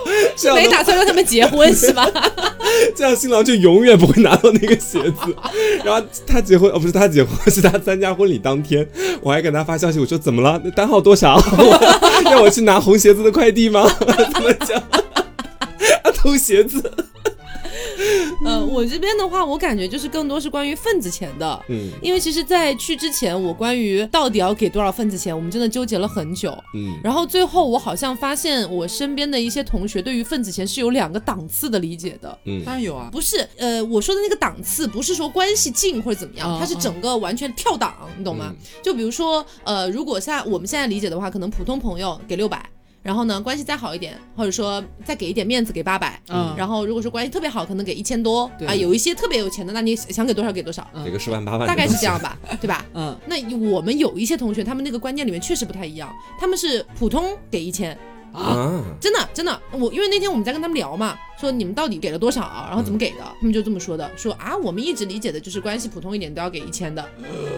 没打算让他们结婚是吧？这样新郎就永远不会拿到那个鞋子。然后他结婚哦，不是他结婚，是他参加婚礼当天，我还给他发消息，我说怎么了？单号多少？要我去拿红鞋子的快递吗？怎么讲？偷鞋子。呃，我这边的话，我感觉就是更多是关于份子钱的，嗯，因为其实，在去之前，我关于到底要给多少份子钱，我们真的纠结了很久，嗯，然后最后我好像发现，我身边的一些同学对于份子钱是有两个档次的理解的，嗯，当然有啊，不是，呃，我说的那个档次不是说关系近或者怎么样，它是整个完全跳档，你懂吗？就比如说，呃，如果在我们现在理解的话，可能普通朋友给六百。然后呢，关系再好一点，或者说再给一点面子，给八百。嗯，然后如果说关系特别好，可能给一千多。啊，有一些特别有钱的，那你想给多少给多少，给个十万八万，大概是这样吧，对吧？嗯，那我们有一些同学，他们那个观念里面确实不太一样，他们是普通给一千。啊，真的真的，我因为那天我们在跟他们聊嘛，说你们到底给了多少，然后怎么给的，他们就这么说的，说啊，我们一直理解的就是关系普通一点都要给一千的，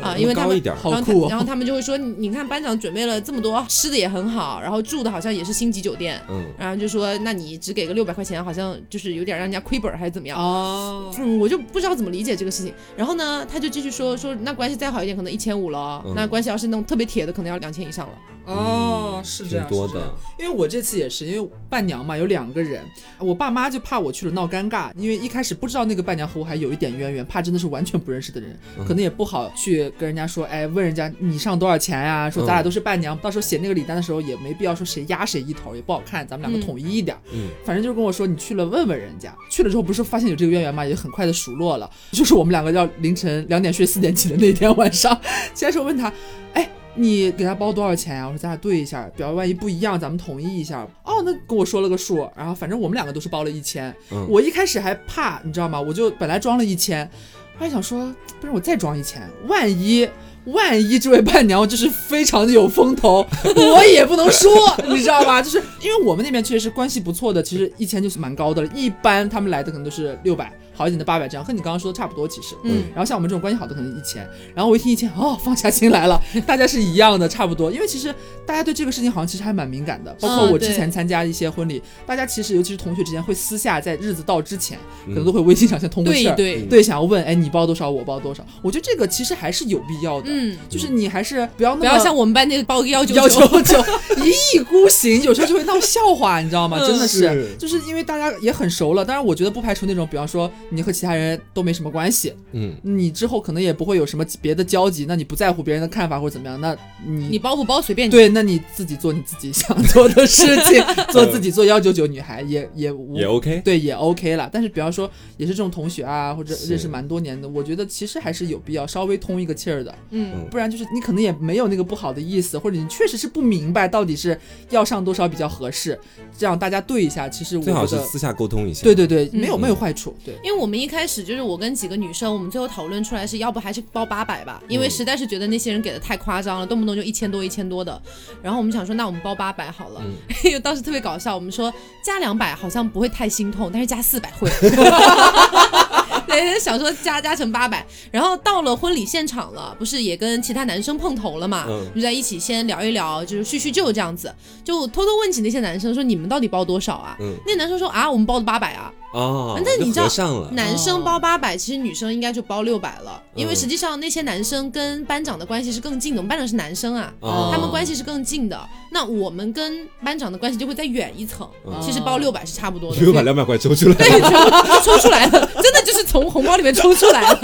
啊，因为他们好酷，然后他们就会说，你看班长准备了这么多，吃的也很好，然后住的好像也是星级酒店，嗯，然后就说那你只给个六百块钱，好像就是有点让人家亏本还是怎么样？哦，嗯，我就不知道怎么理解这个事情。然后呢，他就继续说说那关系再好一点，可能一千五了，那关系要是那种特别铁的，可能要两千以上了。哦，是这样，多的。因为我这次也是，因为伴娘嘛，有两个人，我爸妈就怕我去了闹尴尬，因为一开始不知道那个伴娘和我还有一点渊源，怕真的是完全不认识的人，可能也不好去跟人家说，哎，问人家你上多少钱呀？说咱俩都是伴娘，到时候写那个礼单的时候也没必要说谁压谁一头，也不好看，咱们两个统一一点。嗯，反正就是跟我说，你去了问问人家，去了之后不是发现有这个渊源嘛，也很快的熟络了。就是我们两个要凌晨两点睡四点起的那天晚上，先是问他，哎。你给他包多少钱呀？我说咱俩对一下，比方万一不一样，咱们统一一下。哦，那跟我说了个数，然后反正我们两个都是包了一千。我一开始还怕，你知道吗？我就本来装了一千，还想说，不然我再装一千，万一万一这位伴娘就是非常的有风头，我也不能说，你知道吧？就是因为我们那边确实是关系不错的，其实一千就是蛮高的了。一般他们来的可能都是六百。好一点的八百这样，和你刚刚说的差不多，其实，嗯，然后像我们这种关系好的可能一千，然后我一听一千，哦，放下心来了，大家是一样的，差不多，因为其实大家对这个事情好像其实还蛮敏感的，包括我之前参加一些婚礼，大家其实尤其是同学之间会私下在日子到之前，可能都会微信上先通个气儿，对对，想要问，哎，你包多少，我包多少，我觉得这个其实还是有必要的，嗯，就是你还是不要不要像我们班那个包个幺九幺九九 一意孤行，有时候就会闹笑话，你知道吗？真的是，就是因为大家也很熟了，当然我觉得不排除那种，比方说你和其他人都没什么关系，嗯，你之后可能也不会有什么别的交集，那你不在乎别人的看法或者怎么样，那你你包不包随便你。对，那你自己做你自己想做的事情，做自己做幺九九女孩也也也 OK，对，也 OK 了。但是比方说也是这种同学啊，或者认识蛮多年的，我觉得其实还是有必要稍微通一个气儿的，嗯，不然就是你可能也没有那个不好的意思，或者你确实是不明白到底是要上多少比较合适，这样大家对一下，其实最好是私下沟通一下。对对对，没有没有坏处，对，因为我们一开始就是。我跟几个女生，我们最后讨论出来是要不还是包八百吧，因为实在是觉得那些人给的太夸张了，动不动就一千多一千多的。然后我们想说，那我们包八百好了。因为当时特别搞笑，我们说加两百好像不会太心痛，但是加四百会。对，想说加加成八百。然后到了婚礼现场了，不是也跟其他男生碰头了嘛？就在一起先聊一聊，就是叙叙旧这样子。就偷偷问起那些男生说：“你们到底包多少啊？”那男生说：“啊，我们包的八百啊。”哦，那你知道，男生包八百，其实女生应该就包六百了，因为实际上那些男生跟班长的关系是更近的，我们班长是男生啊，他们关系是更近的，那我们跟班长的关系就会再远一层，其实包六百是差不多的，六百两百块抽出来，对，抽出来了，真的就是从红包里面抽出来了。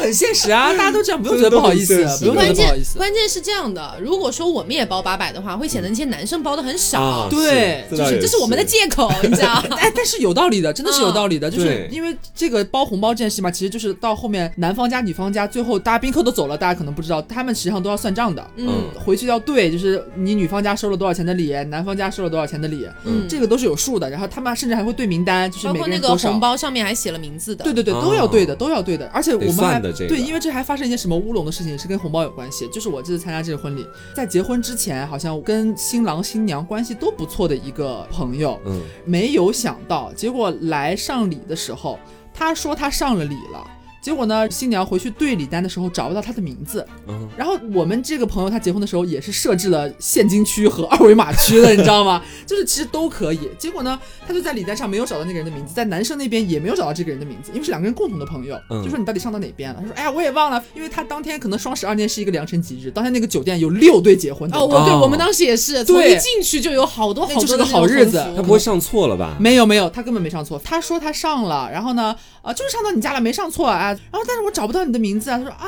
这很现实啊，大家都这样，不用觉得不好意思，不用觉得不好意思。关键是这样的，如果说我们也包八百的话，会显得那些男生包的很少。对，就是这是我们的借口，你知道？哎，但是有道理的，真的是有道理的，就是因为这个包红包这件事嘛，其实就是到后面男方家女方家，最后大家宾客都走了，大家可能不知道，他们实际上都要算账的。嗯，回去要对，就是你女方家收了多少钱的礼，男方家收了多少钱的礼，嗯，这个都是有数的。然后他们甚至还会对名单，就是每个人多少。红包上面还写了名字的。对对对，都要对的，都要对的。而且我们还对，因为这还。还发生一件什么乌龙的事情，是跟红包有关系。就是我这次参加这个婚礼，在结婚之前，好像跟新郎新娘关系都不错的一个朋友，嗯，没有想到，结果来上礼的时候，他说他上了礼了。结果呢，新娘回去对礼单的时候找不到他的名字，嗯，然后我们这个朋友他结婚的时候也是设置了现金区和 二维码区的，你知道吗？就是其实都可以。结果呢，他就在礼单上没有找到那个人的名字，在男生那边也没有找到这个人的名字，因为是两个人共同的朋友，就说你到底上到哪边了？他说，哎呀，我也忘了，因为他当天可能双十二那天是一个良辰吉日，当天那个酒店有六对结婚的。哦，我对我们当时也是，从一进去就有好多好多的好日子。他不会上错了吧？没有没有，他根本没上错。他说他上了，然后呢，啊，就是上到你家了，没上错啊。然后但是我找。不到你的名字啊！他说啊，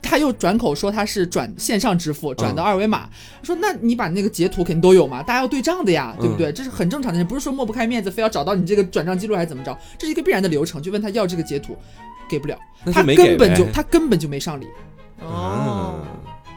他又转口说他是转线上支付转的二维码。说那你把那个截图肯定都有嘛？大家要对账的呀，对不对？这是很正常的，不是说抹不开面子非要找到你这个转账记录还是怎么着？这是一个必然的流程。就问他要这个截图，给不了，他根本就他根本就没上礼。哦。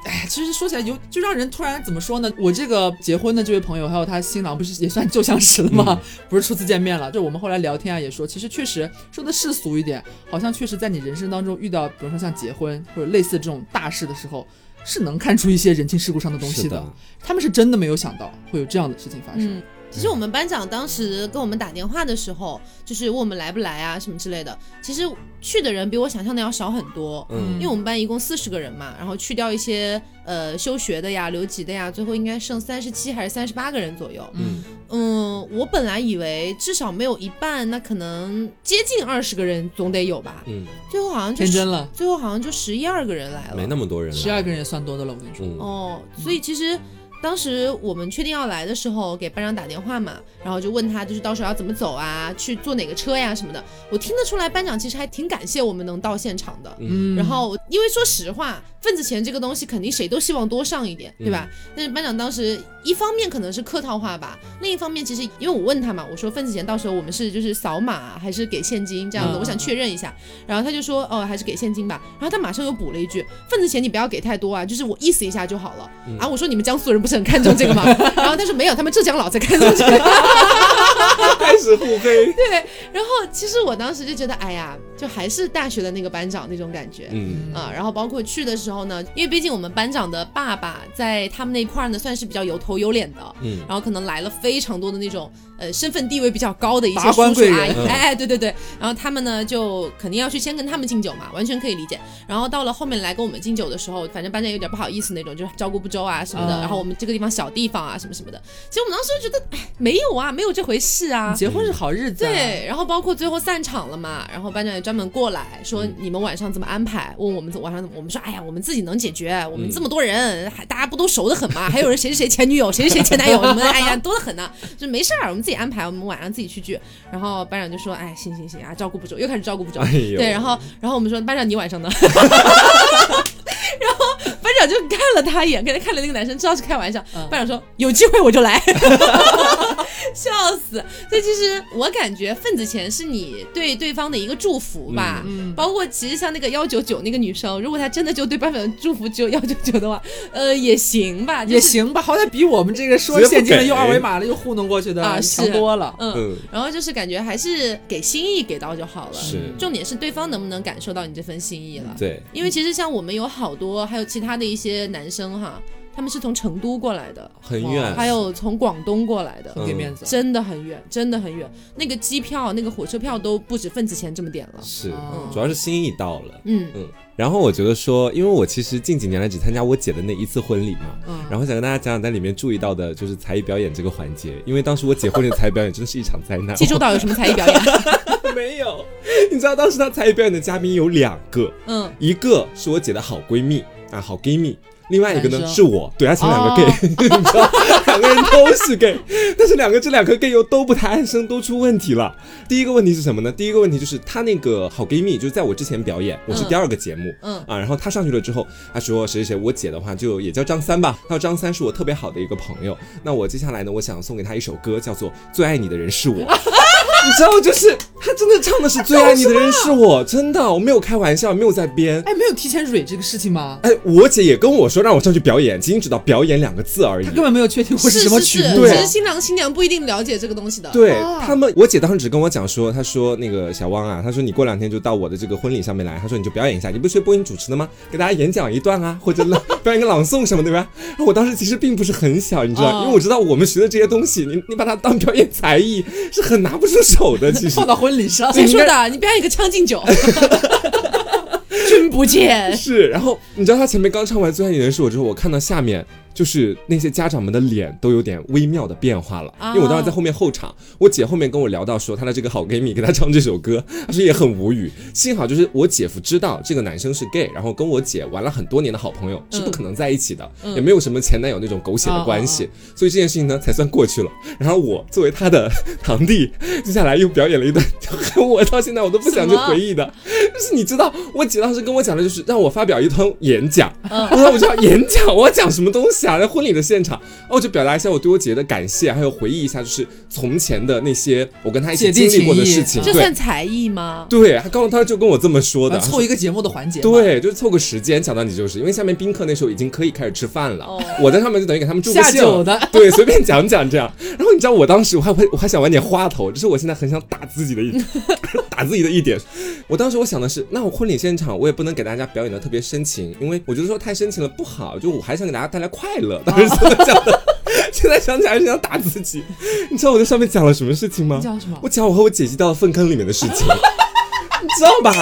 哎，其实说起来有就让人突然怎么说呢？我这个结婚的这位朋友，还有他新郎，不是也算旧相识了吗？不是初次见面了。就我们后来聊天啊，也说，其实确实说的世俗一点，好像确实在你人生当中遇到，比如说像结婚或者类似这种大事的时候，是能看出一些人情世故上的东西的。他们是真的没有想到会有这样的事情发生。其实我们班长当时跟我们打电话的时候，就是问我们来不来啊什么之类的。其实去的人比我想象的要少很多，嗯，因为我们班一共四十个人嘛，然后去掉一些呃休学的呀、留级的呀，最后应该剩三十七还是三十八个人左右。嗯嗯，我本来以为至少没有一半，那可能接近二十个人总得有吧。嗯，最后好像就天真了，最后好像就十一二个人来了，没那么多人，十二个人也算多的了，我跟你说。哦，所以其实。当时我们确定要来的时候，给班长打电话嘛，然后就问他，就是到时候要怎么走啊，去坐哪个车呀什么的。我听得出来，班长其实还挺感谢我们能到现场的。嗯，然后因为说实话，份子钱这个东西肯定谁都希望多上一点，对吧？但是班长当时一方面可能是客套话吧，另一方面其实因为我问他嘛，我说份子钱到时候我们是就是扫码还是给现金这样子，我想确认一下。然后他就说，哦，还是给现金吧。然后他马上又补了一句，份子钱你不要给太多啊，就是我意思一下就好了。啊，我说你们江苏人不。不是很看重这个吗？然后他说没有，他们浙江佬才看重这个。开始互黑。对，然后其实我当时就觉得，哎呀，就还是大学的那个班长那种感觉。嗯啊，然后包括去的时候呢，因为毕竟我们班长的爸爸在他们那块呢，算是比较有头有脸的。嗯，然后可能来了非常多的那种。呃，身份地位比较高的一些叔叔阿姨，哎，对对对，然后他们呢就肯定要去先跟他们敬酒嘛，完全可以理解。然后到了后面来跟我们敬酒的时候，反正班长有点不好意思那种，就是照顾不周啊什么的。然后我们这个地方小地方啊什么什么的，其实我们当时就觉得，哎，没有啊，没有这回事啊，结婚是好日子。对，然后包括最后散场了嘛，然后班长也专门过来说你们晚上怎么安排，问我们怎晚上怎么，我们说，哎呀，我们们自己能解决，我们这么多人，还大家不都熟的很吗？还有人谁是谁前女友，谁是谁前男友，什么哎呀 多的很呢，就没事儿，我们自己安排，我们晚上自己去聚。然后班长就说，哎，行行行啊，照顾不周，又开始照顾不周。对，然后然后我们说，班长你晚上呢？班长就看了他一眼，跟他看了那个男生，知道是开玩笑。班长说：“有机会我就来。”笑死！所以其实我感觉份子钱是你对对方的一个祝福吧。嗯。包括其实像那个幺九九那个女生，如果她真的就对班长祝福只有幺九九的话，呃，也行吧，也行吧，好歹比我们这个说现金了又二维码了又糊弄过去的啊强多了。嗯。然后就是感觉还是给心意给到就好了。是。重点是对方能不能感受到你这份心意了。对。因为其实像我们有好多还有其他的一些男生哈。他们是从成都过来的，很远，还有从广东过来的，给面子，真的很远，真的很远。那个机票、那个火车票都不止份子钱这么点了。是，主要是心意到了。嗯嗯。然后我觉得说，因为我其实近几年来只参加我姐的那一次婚礼嘛，嗯。然后想跟大家讲讲在里面注意到的，就是才艺表演这个环节。因为当时我姐婚礼才艺表演真的是一场灾难。济州岛有什么才艺表演？没有。你知道当时她才艺表演的嘉宾有两个，嗯，一个是我姐的好闺蜜啊，好闺蜜。另外一个呢是我，对，而且两个 gay，你知道，两个人都是 gay，但是两个这两个 gay 又都不太安生，都出问题了。第一个问题是什么呢？第一个问题就是他那个好闺蜜，就是在我之前表演，我是第二个节目，嗯。啊，然后他上去了之后，他说谁谁谁，我姐的话就也叫张三吧，她说张三是我特别好的一个朋友，那我接下来呢，我想送给他一首歌，叫做《最爱你的人是我》。你知道，就是他真的唱的是最爱你的人是我，真的，我没有开玩笑，没有在编。哎，没有提前蕊这个事情吗？哎，我姐也跟我说让我上去表演，仅仅只到表演两个字而已，他根本没有确定会是什么曲目。其实新郎新娘不一定了解这个东西的。对他们，我姐当时只跟我讲说，她说那个小汪啊，她说你过两天就到我的这个婚礼上面来，她说你就表演一下，你不是学播音主持的吗？给大家演讲一段啊，或者朗 表演个朗诵什么对吧？我当时其实并不是很小，你知道，因为我知道我们学的这些东西，你你把它当表演才艺是很拿不出手的，其实放到。婚礼上谁说的？你表演一个《将进酒》，君不见。是，然后你知道他前面刚唱完《最爱你的人是我》之后，我看到下面。就是那些家长们的脸都有点微妙的变化了，因为我当时在后面候场，我姐后面跟我聊到说她的这个好闺蜜给她唱这首歌，她说也很无语。幸好就是我姐夫知道这个男生是 gay，然后跟我姐玩了很多年的好朋友是不可能在一起的，也没有什么前男友那种狗血的关系，所以这件事情呢才算过去了。然后我作为他的堂弟，接下来又表演了一段，我到现在我都不想去回忆的，就是你知道我姐当时跟我讲的就是让我发表一通演讲，然后我就要演讲，我要讲什么东西？在婚礼的现场，哦就表达一下我对我姐姐的感谢，还有回忆一下，就是从前的那些我跟她一起经历过的事情。这算才艺吗？对，他刚她就跟我这么说的，凑一个节目的环节。对，就是凑个时间讲到你就是，因为下面宾客那时候已经可以开始吃饭了，我在上面就等于给他们助个兴的，对，随便讲讲这样。然后你知道我当时我还会我还想玩点花头，这是我现在很想打自己的一 打自己的一点。我当时我想的是，那我婚礼现场我也不能给大家表演的特别深情，因为我觉得说太深情了不好，就我还想给大家带来快乐。当时这么讲的，现在想起来是想打自己。你知道我在上面讲了什么事情吗？讲什么？我讲我和我姐姐掉到粪坑里面的事情，你知道吧？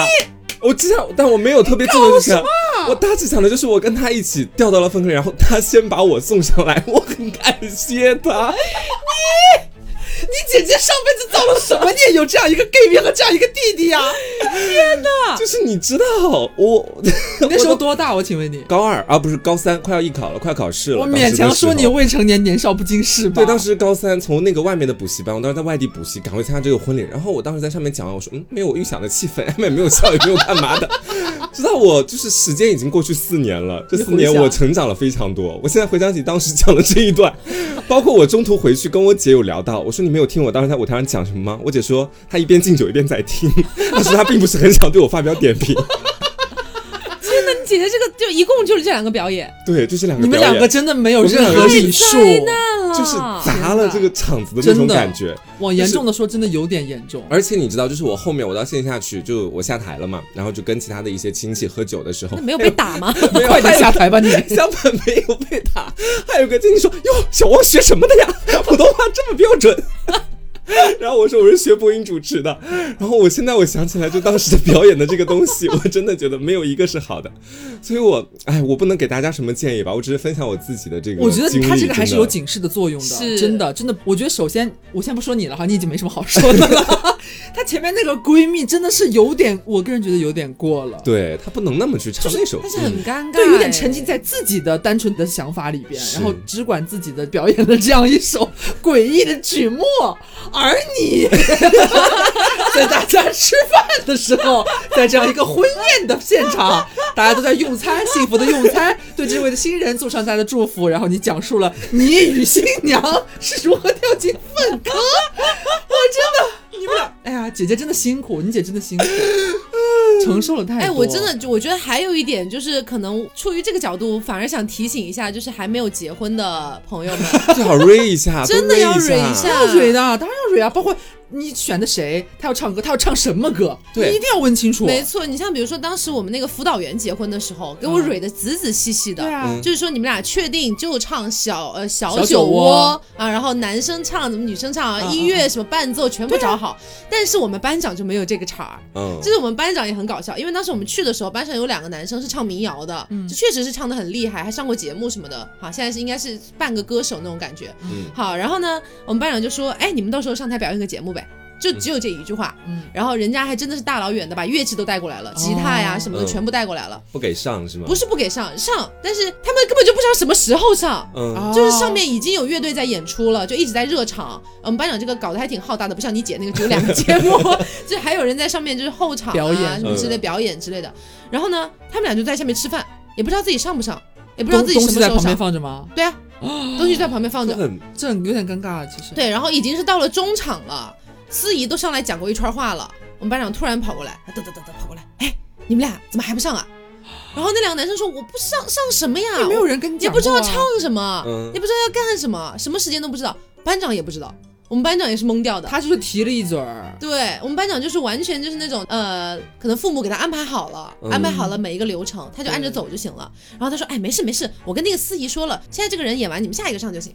我知道，但我没有特别重的讲。我大致讲的就是我跟他一起掉到了粪坑，然后他先把我送上来，我很感谢他。你。你姐姐上辈子造了什么孽，有这样一个 gay 蜜和这样一个弟弟呀？天哪！就是 你知道我那时候多大？我请问你，高二啊，不是高三，快要艺考了，快要考试了。我勉强说你未成年，年少不经事吧？对，当时高三，从那个外面的补习班，我当时在外地补习，赶回参加这个婚礼。然后我当时在上面讲，我说嗯，没有我预想的气氛，也 没有笑，也没有干嘛的。直到我就是时间已经过去四年了，这四年我成长了非常多。我现在回想起当时讲的这一段，包括我中途回去跟我姐有聊到，我说你没有听我当时在舞台上讲什么吗？我姐说她一边敬酒一边在听，但是她并不是很想对我发表点评。姐姐，这个就一共就是这两个表演，对，就这两个。你们两个真的没有任何礼数，就是砸了这个场子的那种感觉。往严重的说，真的有点严重。而且你知道，就是我后面我到线下去，就我下台了嘛，然后就跟其他的一些亲戚喝酒的时候，没有被打吗？快点下台吧你！相反没有被打。还有个亲戚说：“哟，小王学什么的呀？普通话这么标准。” 然后我说我是学播音主持的，然后我现在我想起来就当时的表演的这个东西，我真的觉得没有一个是好的，所以我哎，我不能给大家什么建议吧，我只是分享我自己的这个。我觉得他这个还是有警示的作用的，真的真的，我觉得首先我先不说你了哈，你已经没什么好说的了。她前面那个闺蜜真的是有点，我个人觉得有点过了。对她不能那么去唱那首，但是很尴尬，对，有点沉浸在自己的单纯的想法里边，然后只管自己的表演了这样一首诡异的曲目，而你 在大家吃饭的时候，在这样一个婚宴的现场，大家都在用餐，幸福的用餐，对这位的新人送上大家的祝福，然后你讲述了你与新娘是如何掉进粪坑，我真的。你们俩，哎呀，姐姐真的辛苦，你姐真的辛苦，承受了太多。哎，我真的，我觉得还有一点就是，可能出于这个角度，反而想提醒一下，就是还没有结婚的朋友们，最好蕊一下，真的要蕊一下，要蕊的，当然要蕊啊，包括。你选的谁？他要唱歌，他要唱什么歌？对，一定要问清楚。没错，你像比如说当时我们那个辅导员结婚的时候，给我蕊的仔仔细细的。对啊，就是说你们俩确定就唱小呃小酒窝啊，然后男生唱怎么女生唱，啊音乐什么伴奏全部找好。但是我们班长就没有这个茬儿。嗯，就是我们班长也很搞笑，因为当时我们去的时候，班上有两个男生是唱民谣的，嗯就确实是唱的很厉害，还上过节目什么的。好，现在是应该是半个歌手那种感觉。嗯，好，然后呢，我们班长就说，哎，你们到时候上台表演个节目呗。就只有这一句话，嗯，然后人家还真的是大老远的把乐器都带过来了，吉他呀什么的全部带过来了，不给上是吗？不是不给上，上，但是他们根本就不知道什么时候上，嗯，就是上面已经有乐队在演出了，就一直在热场。我们班长这个搞得还挺浩大的，不像你姐那个只有两个节目，就还有人在上面就是后场表演什么之类表演之类的。然后呢，他们俩就在下面吃饭，也不知道自己上不上，也不知道自己什么时候上。东西在旁边放着吗？对啊，东西在旁边放着，这很有点尴尬其实。对，然后已经是到了中场了。司仪都上来讲过一串话了，我们班长突然跑过来，噔噔噔噔跑过来，哎，你们俩怎么还不上啊？然后那两个男生说我不上上什么呀？也没有人跟你讲，也不知道唱什么，也不知道要干什么，什么时间都不知道，班长也不知道，我们班长也是懵掉的，他就是提了一嘴儿，对我们班长就是完全就是那种呃，可能父母给他安排好了，安排好了每一个流程，他就按着走就行了。然后他说，哎，没事没事，我跟那个司仪说了，现在这个人演完，你们下一个上就行。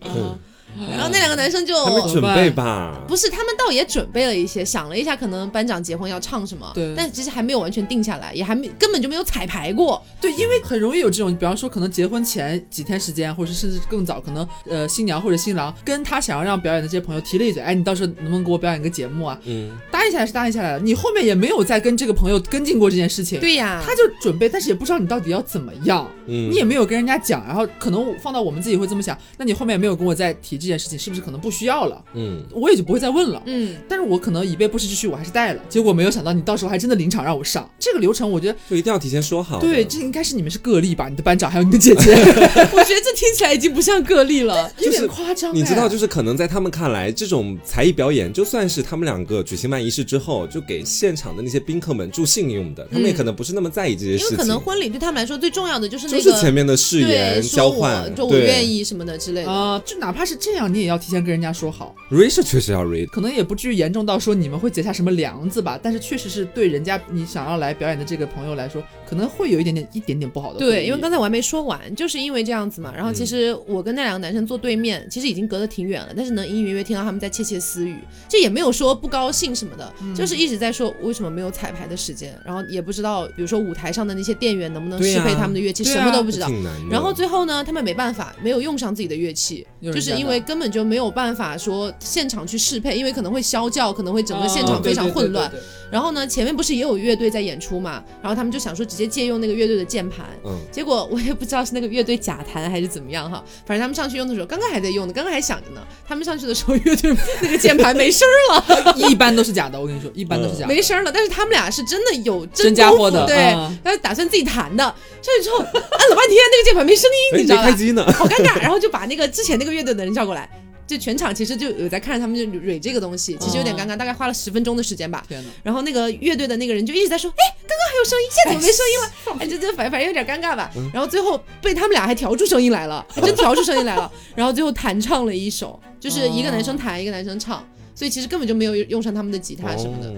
然后那两个男生就准备吧？不是，他们倒也准备了一些，想了一下，可能班长结婚要唱什么。对。但其实还没有完全定下来，也还没根本就没有彩排过。对，因为很容易有这种，比方说可能结婚前几天时间，或者甚至更早，可能呃新娘或者新郎跟他想要让表演的这些朋友提了一嘴，哎，你到时候能不能给我表演个节目啊？嗯。答应下来是答应下来了，你后面也没有再跟这个朋友跟进过这件事情。对呀。他就准备，但是也不知道你到底要怎么样。嗯。你也没有跟人家讲，然后可能放到我们自己会这么想，那你后面也没有跟我再提这件事情，是不是可能？不需要了，嗯，我也就不会再问了，嗯，但是我可能以备不时之需，我还是带了。结果没有想到，你到时候还真的临场让我上这个流程，我觉得就一定要提前说好。对，这应该是你们是个例吧？你的班长还有你的姐姐，我觉得这听起来已经不像个例了，有点夸张。你知道，就是可能在他们看来，这种才艺表演，就算是他们两个举行完仪式之后，就给现场的那些宾客们助兴用的，他们也可能不是那么在意这些事情。因为可能婚礼对他们来说最重要的就是那个前面的誓言交换，就我愿意什么的之类的啊。就哪怕是这样，你也要提前跟人家说好。瑞是确实要瑞，可能也不至于严重到说你们会结下什么梁子吧，但是确实是对人家你想要来表演的这个朋友来说，可能会有一点点一点点不好的。对，因为刚才我还没说完，就是因为这样子嘛。然后其实我跟那两个男生坐对面，其实已经隔得挺远了，但是能隐隐约约听到他们在窃窃私语，这也没有说不高兴什么的，就是一直在说为什么没有彩排的时间，然后也不知道，比如说舞台上的那些店员能不能适配他们的乐器，什么都不知道。然后最后呢，他们没办法，没有用上自己的乐器，就是因为根本就没有办法说现场去适。配，因为可能会消叫，可能会整个现场非常混乱。然后呢，前面不是也有乐队在演出嘛？然后他们就想说直接借用那个乐队的键盘。嗯。结果我也不知道是那个乐队假弹还是怎么样哈。反正他们上去用的时候，刚刚还在用呢，刚刚还响着呢。他们上去的时候，乐队那个键盘没声了。一般都是假的，我跟你说，一般都是假的。没声了，但是他们俩是真的有真家伙的，对，他打算自己弹的。上去之后按了半天，那个键盘没声音，你知道吧？开机呢，好尴尬。然后就把那个之前那个乐队的人叫过来。就全场其实就有在看着他们就蕊这个东西，其实有点尴尬，大概花了十分钟的时间吧。然后那个乐队的那个人就一直在说：“哎，刚刚还有声音，现在怎么没声音 了？”哎，这这反反正有点尴尬吧。然后最后被他们俩还调出声音来了，还真调出声音来了。然后最后弹唱了一首，就是一个男生弹，一个男生唱，所以其实根本就没有用上他们的吉他什么的。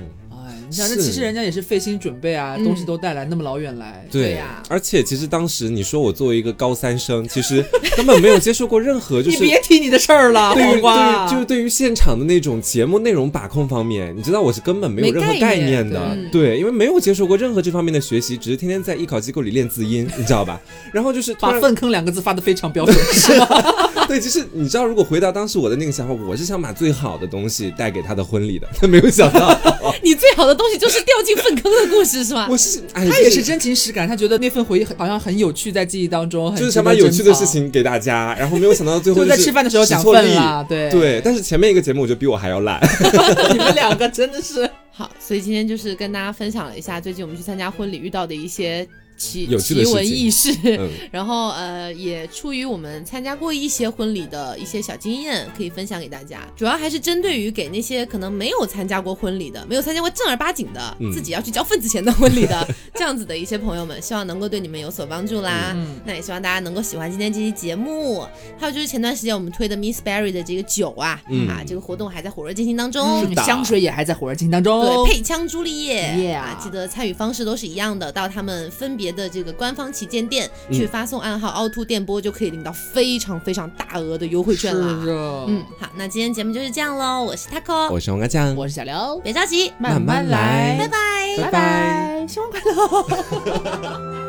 你想，这其实人家也是费心准备啊，东西都带来那么老远来。对呀，而且其实当时你说我作为一个高三生，其实根本没有接受过任何，就是你别提你的事儿了，对于对，就是对于现场的那种节目内容把控方面，你知道我是根本没有任何概念的。对，因为没有接受过任何这方面的学习，只是天天在艺考机构里练字音，你知道吧？然后就是把“粪坑”两个字发的非常标准，是吗？对，其实你知道，如果回到当时我的那个想法，我是想把最好的东西带给他的婚礼的，但 没有想到，你最好的东西就是掉进粪坑的故事，是吗？我是，他也是真情实感，他觉得那份回忆好像很有趣，在记忆当中，就是想把有趣的事情给大家，然后没有想到最后在吃饭的时候讲粪了，对对。但是前面一个节目，我觉得比我还要烂，你们两个真的是好，所以今天就是跟大家分享了一下最近我们去参加婚礼遇到的一些。奇奇闻异事，然后呃，也出于我们参加过一些婚礼的一些小经验，可以分享给大家。主要还是针对于给那些可能没有参加过婚礼的，没有参加过正儿八经的，自己要去交份子钱的婚礼的这样子的一些朋友们，希望能够对你们有所帮助啦。那也希望大家能够喜欢今天这期节目。还有就是前段时间我们推的 Miss Berry 的这个酒啊，啊，这个活动还在火热进行当中，香水也还在火热进行当中。对，配枪朱丽叶。啊，记得参与方式都是一样的，到他们分别的这个官方旗舰店去发送暗号凹凸电波，就可以领到非常非常大额的优惠券了。嗯，好，那今天节目就是这样喽。我是 Taco，我是王阿酱，我是小刘，别着急，慢慢来，拜拜，拜拜，新婚快乐。